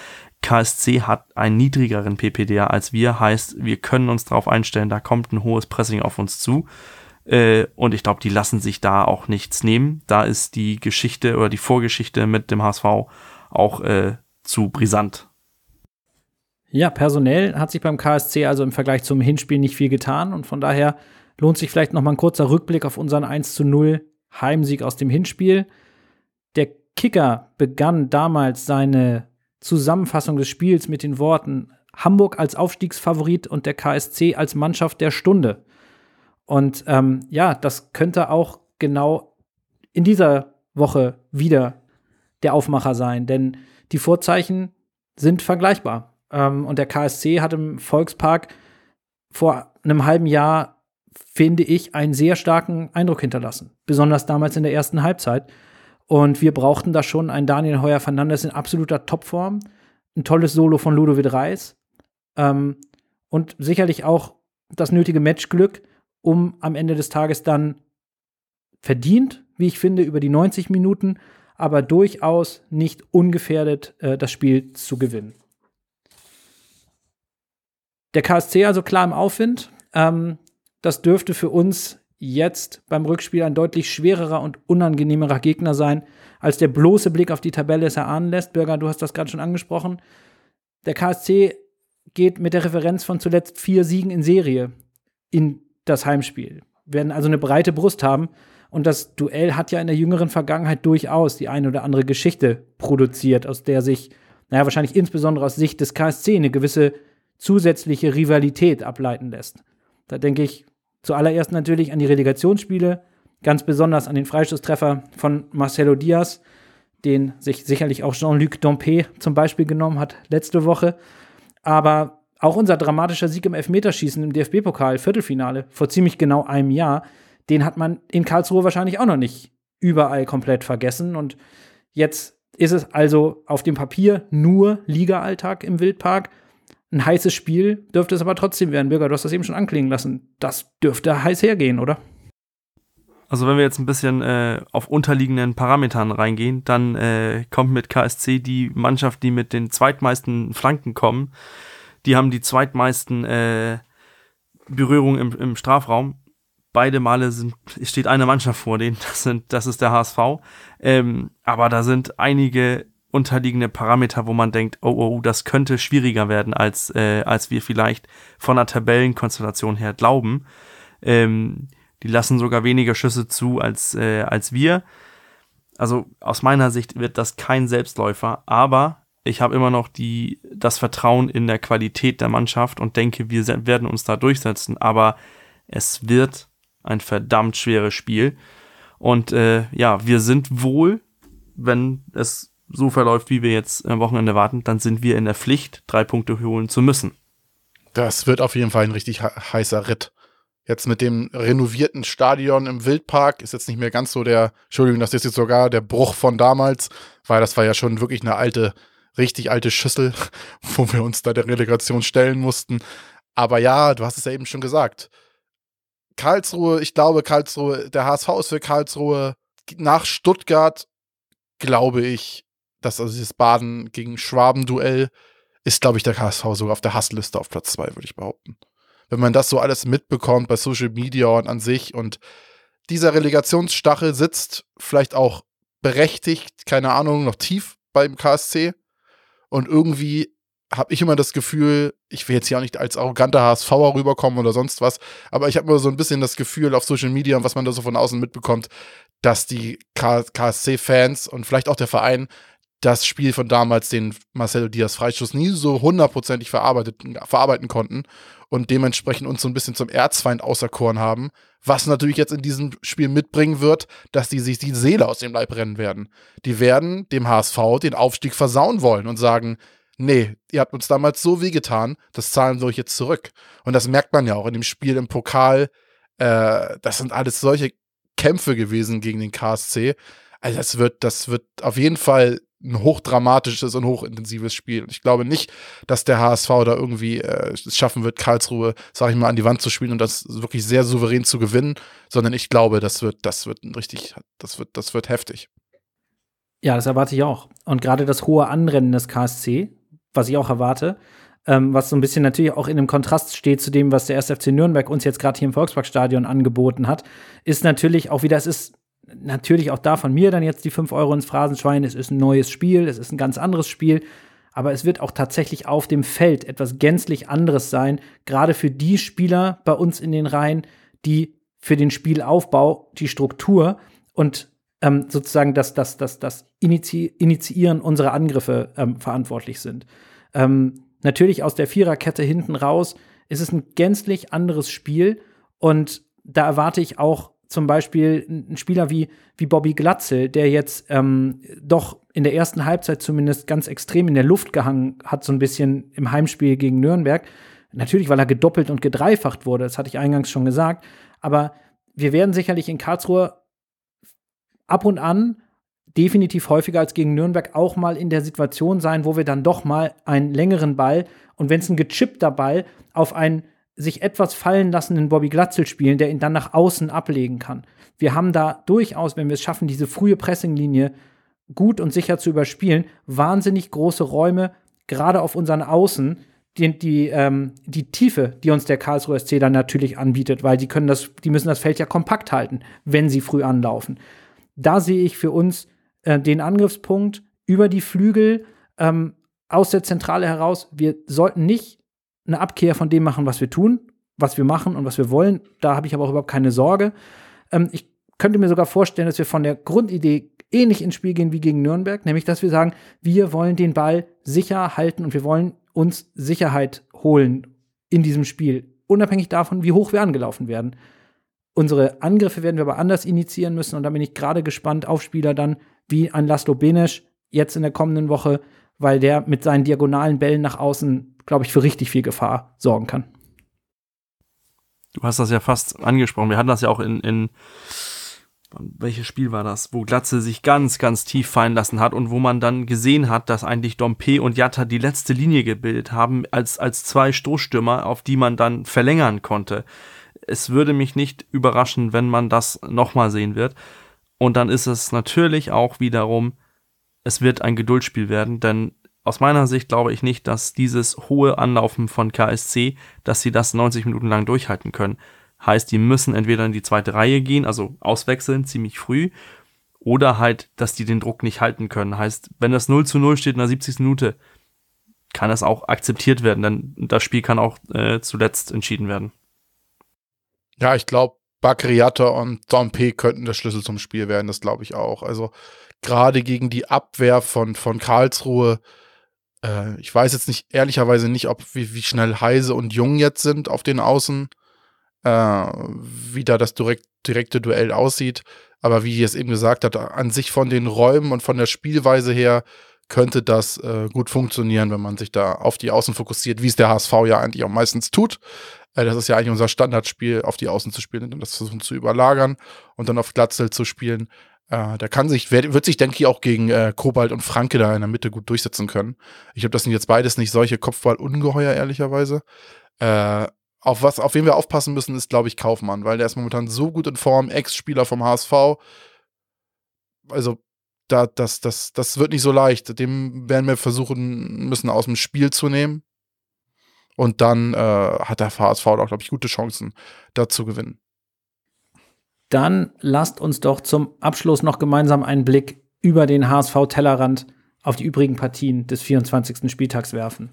KSC hat einen niedrigeren PPDA als wir, heißt, wir können uns darauf einstellen, da kommt ein hohes Pressing auf uns zu. Äh, und ich glaube, die lassen sich da auch nichts nehmen. Da ist die Geschichte oder die Vorgeschichte mit dem HSV auch äh, zu brisant. Ja, personell hat sich beim KSC also im Vergleich zum Hinspiel nicht viel getan und von daher lohnt sich vielleicht noch mal ein kurzer Rückblick auf unseren 1 zu 0 Heimsieg aus dem Hinspiel. Der Kicker begann damals seine Zusammenfassung des Spiels mit den Worten Hamburg als Aufstiegsfavorit und der KSC als Mannschaft der Stunde. Und ähm, ja, das könnte auch genau in dieser Woche wieder der Aufmacher sein, denn die Vorzeichen sind vergleichbar. Ähm, und der KSC hat im Volkspark vor einem halben Jahr, finde ich, einen sehr starken Eindruck hinterlassen. Besonders damals in der ersten Halbzeit. Und wir brauchten da schon einen Daniel Heuer Fernandes in absoluter Topform. Ein tolles Solo von Ludovic Reis. Ähm, und sicherlich auch das nötige Matchglück, um am Ende des Tages dann verdient, wie ich finde, über die 90 Minuten, aber durchaus nicht ungefährdet äh, das Spiel zu gewinnen. Der KSC also klar im Aufwind. Ähm, das dürfte für uns jetzt beim Rückspiel ein deutlich schwererer und unangenehmerer Gegner sein, als der bloße Blick auf die Tabelle es erahnen lässt. Bürger, du hast das gerade schon angesprochen. Der KSC geht mit der Referenz von zuletzt vier Siegen in Serie in das Heimspiel. Werden also eine breite Brust haben. Und das Duell hat ja in der jüngeren Vergangenheit durchaus die eine oder andere Geschichte produziert, aus der sich, naja, wahrscheinlich insbesondere aus Sicht des KSC eine gewisse zusätzliche Rivalität ableiten lässt. Da denke ich zuallererst natürlich an die Relegationsspiele, ganz besonders an den Freistoßtreffer von Marcelo Diaz, den sich sicherlich auch Jean-Luc Dompe zum Beispiel genommen hat letzte Woche. Aber auch unser dramatischer Sieg im Elfmeterschießen im DFB-Pokal, Viertelfinale, vor ziemlich genau einem Jahr, den hat man in Karlsruhe wahrscheinlich auch noch nicht überall komplett vergessen. Und jetzt ist es also auf dem Papier nur Liga-Alltag im Wildpark. Ein heißes Spiel dürfte es aber trotzdem werden. Bürger, du hast das eben schon anklingen lassen. Das dürfte heiß hergehen, oder? Also wenn wir jetzt ein bisschen äh, auf unterliegenden Parametern reingehen, dann äh, kommt mit KSC die Mannschaft, die mit den zweitmeisten Flanken kommen, die haben die zweitmeisten äh, Berührungen im, im Strafraum. Beide Male sind, steht eine Mannschaft vor denen. Das, sind, das ist der HSV. Ähm, aber da sind einige unterliegende Parameter, wo man denkt, oh, oh, das könnte schwieriger werden, als, äh, als wir vielleicht von der Tabellenkonstellation her glauben. Ähm, die lassen sogar weniger Schüsse zu als, äh, als wir. Also aus meiner Sicht wird das kein Selbstläufer, aber ich habe immer noch die, das Vertrauen in der Qualität der Mannschaft und denke, wir werden uns da durchsetzen. Aber es wird ein verdammt schweres Spiel. Und äh, ja, wir sind wohl, wenn es so verläuft, wie wir jetzt am Wochenende warten, dann sind wir in der Pflicht, drei Punkte holen zu müssen. Das wird auf jeden Fall ein richtig heißer Ritt. Jetzt mit dem renovierten Stadion im Wildpark ist jetzt nicht mehr ganz so der, Entschuldigung, das ist jetzt sogar der Bruch von damals, weil das war ja schon wirklich eine alte richtig alte Schüssel, wo wir uns da der Relegation stellen mussten. Aber ja, du hast es ja eben schon gesagt. Karlsruhe, ich glaube, Karlsruhe, der HSV ist für Karlsruhe nach Stuttgart, glaube ich, dass also dieses Baden gegen Schwaben-Duell ist, glaube ich, der HSV sogar auf der Hassliste auf Platz zwei, würde ich behaupten. Wenn man das so alles mitbekommt bei Social Media und an sich und dieser Relegationsstachel sitzt vielleicht auch berechtigt, keine Ahnung, noch tief beim KSC. Und irgendwie habe ich immer das Gefühl, ich will jetzt hier auch nicht als arroganter HSVer rüberkommen oder sonst was, aber ich habe immer so ein bisschen das Gefühl auf Social Media und was man da so von außen mitbekommt, dass die KSC-Fans und vielleicht auch der Verein das Spiel von damals, den Marcelo Diaz Freischuss, nie so hundertprozentig verarbeiten konnten und dementsprechend uns so ein bisschen zum Erzfeind auserkoren haben, was natürlich jetzt in diesem Spiel mitbringen wird, dass die sich die Seele aus dem Leib rennen werden. Die werden dem HSV den Aufstieg versauen wollen und sagen, nee, ihr habt uns damals so wehgetan, das zahlen wir euch jetzt zurück. Und das merkt man ja auch in dem Spiel im Pokal. Äh, das sind alles solche Kämpfe gewesen gegen den KSC. Also das wird, das wird auf jeden Fall ein hochdramatisches und hochintensives Spiel. Ich glaube nicht, dass der HSV da irgendwie äh, es schaffen wird, Karlsruhe, sag ich mal, an die Wand zu spielen und das wirklich sehr souverän zu gewinnen, sondern ich glaube, das wird, das wird richtig, das wird, das wird heftig. Ja, das erwarte ich auch. Und gerade das hohe Anrennen des KSC, was ich auch erwarte, ähm, was so ein bisschen natürlich auch in einem Kontrast steht zu dem, was der 1. FC Nürnberg uns jetzt gerade hier im Volksparkstadion angeboten hat, ist natürlich auch wieder, es ist natürlich auch da von mir dann jetzt die 5 Euro ins Phrasenschwein. Es ist ein neues Spiel, es ist ein ganz anderes Spiel. Aber es wird auch tatsächlich auf dem Feld etwas gänzlich anderes sein, gerade für die Spieler bei uns in den Reihen, die für den Spielaufbau, die Struktur und ähm, sozusagen das, das, das, das Initi Initiieren unserer Angriffe ähm, verantwortlich sind. Ähm, natürlich aus der Viererkette hinten raus ist es ein gänzlich anderes Spiel und da erwarte ich auch zum Beispiel ein Spieler wie, wie Bobby Glatzel, der jetzt ähm, doch in der ersten Halbzeit zumindest ganz extrem in der Luft gehangen hat, so ein bisschen im Heimspiel gegen Nürnberg. Natürlich, weil er gedoppelt und gedreifacht wurde, das hatte ich eingangs schon gesagt. Aber wir werden sicherlich in Karlsruhe ab und an definitiv häufiger als gegen Nürnberg auch mal in der Situation sein, wo wir dann doch mal einen längeren Ball und wenn es ein gechippter Ball auf einen sich etwas fallen lassenden Bobby Glatzel spielen, der ihn dann nach außen ablegen kann. Wir haben da durchaus, wenn wir es schaffen, diese frühe Pressinglinie gut und sicher zu überspielen, wahnsinnig große Räume, gerade auf unseren Außen, die, die, ähm, die Tiefe, die uns der Karlsruher SC dann natürlich anbietet, weil die können das, die müssen das Feld ja kompakt halten, wenn sie früh anlaufen. Da sehe ich für uns äh, den Angriffspunkt über die Flügel ähm, aus der Zentrale heraus. Wir sollten nicht eine Abkehr von dem machen, was wir tun, was wir machen und was wir wollen. Da habe ich aber auch überhaupt keine Sorge. Ähm, ich könnte mir sogar vorstellen, dass wir von der Grundidee ähnlich ins Spiel gehen wie gegen Nürnberg, nämlich dass wir sagen, wir wollen den Ball sicher halten und wir wollen uns Sicherheit holen in diesem Spiel, unabhängig davon, wie hoch wir angelaufen werden. Unsere Angriffe werden wir aber anders initiieren müssen und da bin ich gerade gespannt auf Spieler dann wie ein Laszlo Benesch jetzt in der kommenden Woche, weil der mit seinen diagonalen Bällen nach außen glaube ich, für richtig viel Gefahr sorgen kann. Du hast das ja fast angesprochen. Wir hatten das ja auch in, in welches Spiel war das, wo Glatze sich ganz, ganz tief fallen lassen hat und wo man dann gesehen hat, dass eigentlich Dompe und Jatta die letzte Linie gebildet haben, als, als zwei Stoßstürmer, auf die man dann verlängern konnte. Es würde mich nicht überraschen, wenn man das nochmal sehen wird. Und dann ist es natürlich auch wiederum, es wird ein Geduldsspiel werden, denn aus meiner Sicht glaube ich nicht, dass dieses hohe Anlaufen von KSC, dass sie das 90 Minuten lang durchhalten können. Heißt, die müssen entweder in die zweite Reihe gehen, also auswechseln ziemlich früh, oder halt, dass die den Druck nicht halten können. Heißt, wenn das 0 zu 0 steht in der 70. Minute, kann das auch akzeptiert werden, denn das Spiel kann auch äh, zuletzt entschieden werden. Ja, ich glaube, Bakriata und Dompe könnten der Schlüssel zum Spiel werden, das glaube ich auch. Also gerade gegen die Abwehr von, von Karlsruhe äh, ich weiß jetzt nicht, ehrlicherweise nicht, ob wie, wie schnell Heise und Jung jetzt sind auf den Außen, äh, wie da das direkt, direkte Duell aussieht. Aber wie es eben gesagt hat, an sich von den Räumen und von der Spielweise her könnte das äh, gut funktionieren, wenn man sich da auf die Außen fokussiert, wie es der HSV ja eigentlich auch meistens tut. Äh, das ist ja eigentlich unser Standardspiel, auf die Außen zu spielen und das zu überlagern und dann auf Glatzel zu spielen. Äh, der kann sich, wird sich, denke ich, auch gegen äh, Kobalt und Franke da in der Mitte gut durchsetzen können. Ich glaube, das sind jetzt beides nicht solche Kopfballungeheuer, ehrlicherweise. Äh, auf was, auf wen wir aufpassen müssen, ist, glaube ich, Kaufmann, weil der ist momentan so gut in Form, Ex-Spieler vom HSV. Also, da, das, das, das wird nicht so leicht. Dem werden wir versuchen müssen, aus dem Spiel zu nehmen. Und dann äh, hat der HSV auch, glaube ich, gute Chancen, da zu gewinnen. Dann lasst uns doch zum Abschluss noch gemeinsam einen Blick über den HSV-Tellerrand auf die übrigen Partien des 24. Spieltags werfen.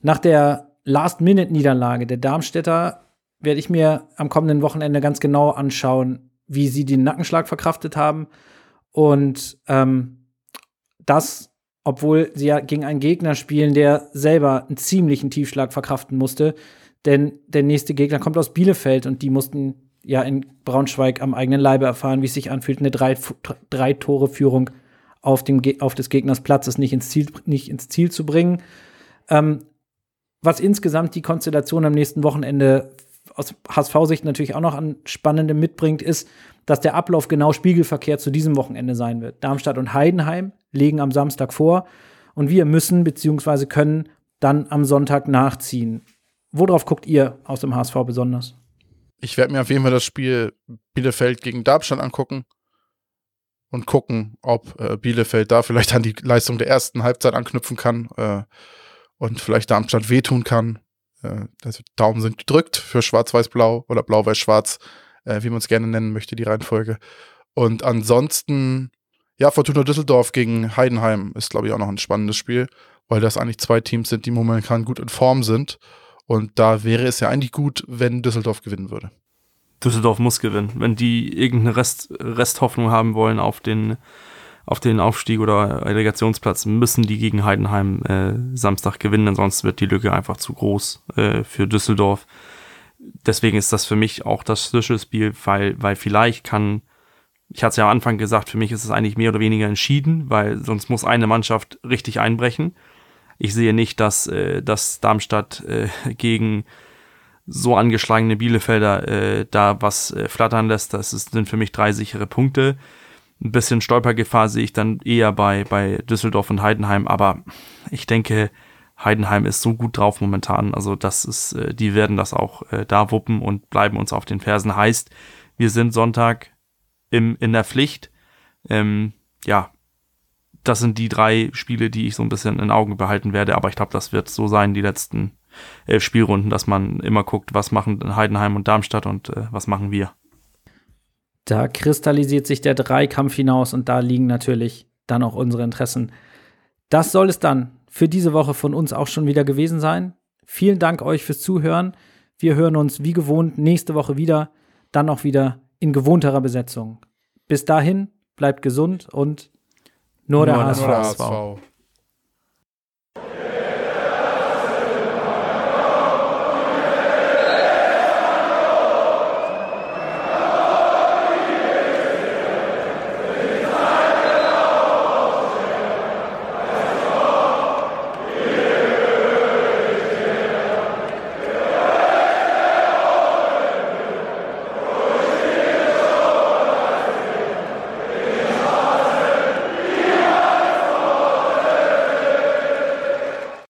Nach der Last-Minute-Niederlage der Darmstädter werde ich mir am kommenden Wochenende ganz genau anschauen, wie sie den Nackenschlag verkraftet haben. Und ähm, das, obwohl sie ja gegen einen Gegner spielen, der selber einen ziemlichen Tiefschlag verkraften musste. Denn der nächste Gegner kommt aus Bielefeld und die mussten ja in Braunschweig am eigenen Leibe erfahren, wie es sich anfühlt, eine drei, drei auf, auf des Gegners Platzes nicht ins Ziel, nicht ins Ziel zu bringen. Ähm, was insgesamt die Konstellation am nächsten Wochenende aus HSV-Sicht natürlich auch noch an Spannendem mitbringt, ist, dass der Ablauf genau Spiegelverkehr zu diesem Wochenende sein wird. Darmstadt und Heidenheim legen am Samstag vor und wir müssen bzw. können dann am Sonntag nachziehen. Worauf guckt ihr aus dem HSV besonders? Ich werde mir auf jeden Fall das Spiel Bielefeld gegen Darmstadt angucken und gucken, ob äh, Bielefeld da vielleicht an die Leistung der ersten Halbzeit anknüpfen kann äh, und vielleicht Darmstadt wehtun kann. Äh, also Daumen sind gedrückt für Schwarz-Weiß-Blau oder Blau-Weiß-Schwarz, äh, wie man es gerne nennen möchte, die Reihenfolge. Und ansonsten, ja, Fortuna Düsseldorf gegen Heidenheim ist, glaube ich, auch noch ein spannendes Spiel, weil das eigentlich zwei Teams sind, die momentan gut in Form sind und da wäre es ja eigentlich gut, wenn Düsseldorf gewinnen würde. Düsseldorf muss gewinnen. Wenn die irgendeine Rest, Resthoffnung haben wollen auf den, auf den Aufstieg oder Relegationsplatz, müssen die gegen Heidenheim äh, Samstag gewinnen, ansonsten wird die Lücke einfach zu groß äh, für Düsseldorf. Deswegen ist das für mich auch das Schlüsselspiel, weil, weil vielleicht kann, ich hatte es ja am Anfang gesagt, für mich ist es eigentlich mehr oder weniger entschieden, weil sonst muss eine Mannschaft richtig einbrechen ich sehe nicht, dass, äh, dass Darmstadt äh, gegen so angeschlagene Bielefelder äh, da was äh, flattern lässt. Das ist, sind für mich drei sichere Punkte. Ein bisschen Stolpergefahr sehe ich dann eher bei, bei Düsseldorf und Heidenheim, aber ich denke, Heidenheim ist so gut drauf momentan. Also, das ist, äh, die werden das auch äh, da wuppen und bleiben uns auf den Fersen. Heißt, wir sind Sonntag im, in der Pflicht. Ähm, ja, das sind die drei Spiele, die ich so ein bisschen in Augen behalten werde. Aber ich glaube, das wird so sein, die letzten elf Spielrunden, dass man immer guckt, was machen Heidenheim und Darmstadt und äh, was machen wir. Da kristallisiert sich der Dreikampf hinaus und da liegen natürlich dann auch unsere Interessen. Das soll es dann für diese Woche von uns auch schon wieder gewesen sein. Vielen Dank euch fürs Zuhören. Wir hören uns wie gewohnt nächste Woche wieder, dann auch wieder in gewohnterer Besetzung. Bis dahin, bleibt gesund und nur, der, Nur HSV. der HSV.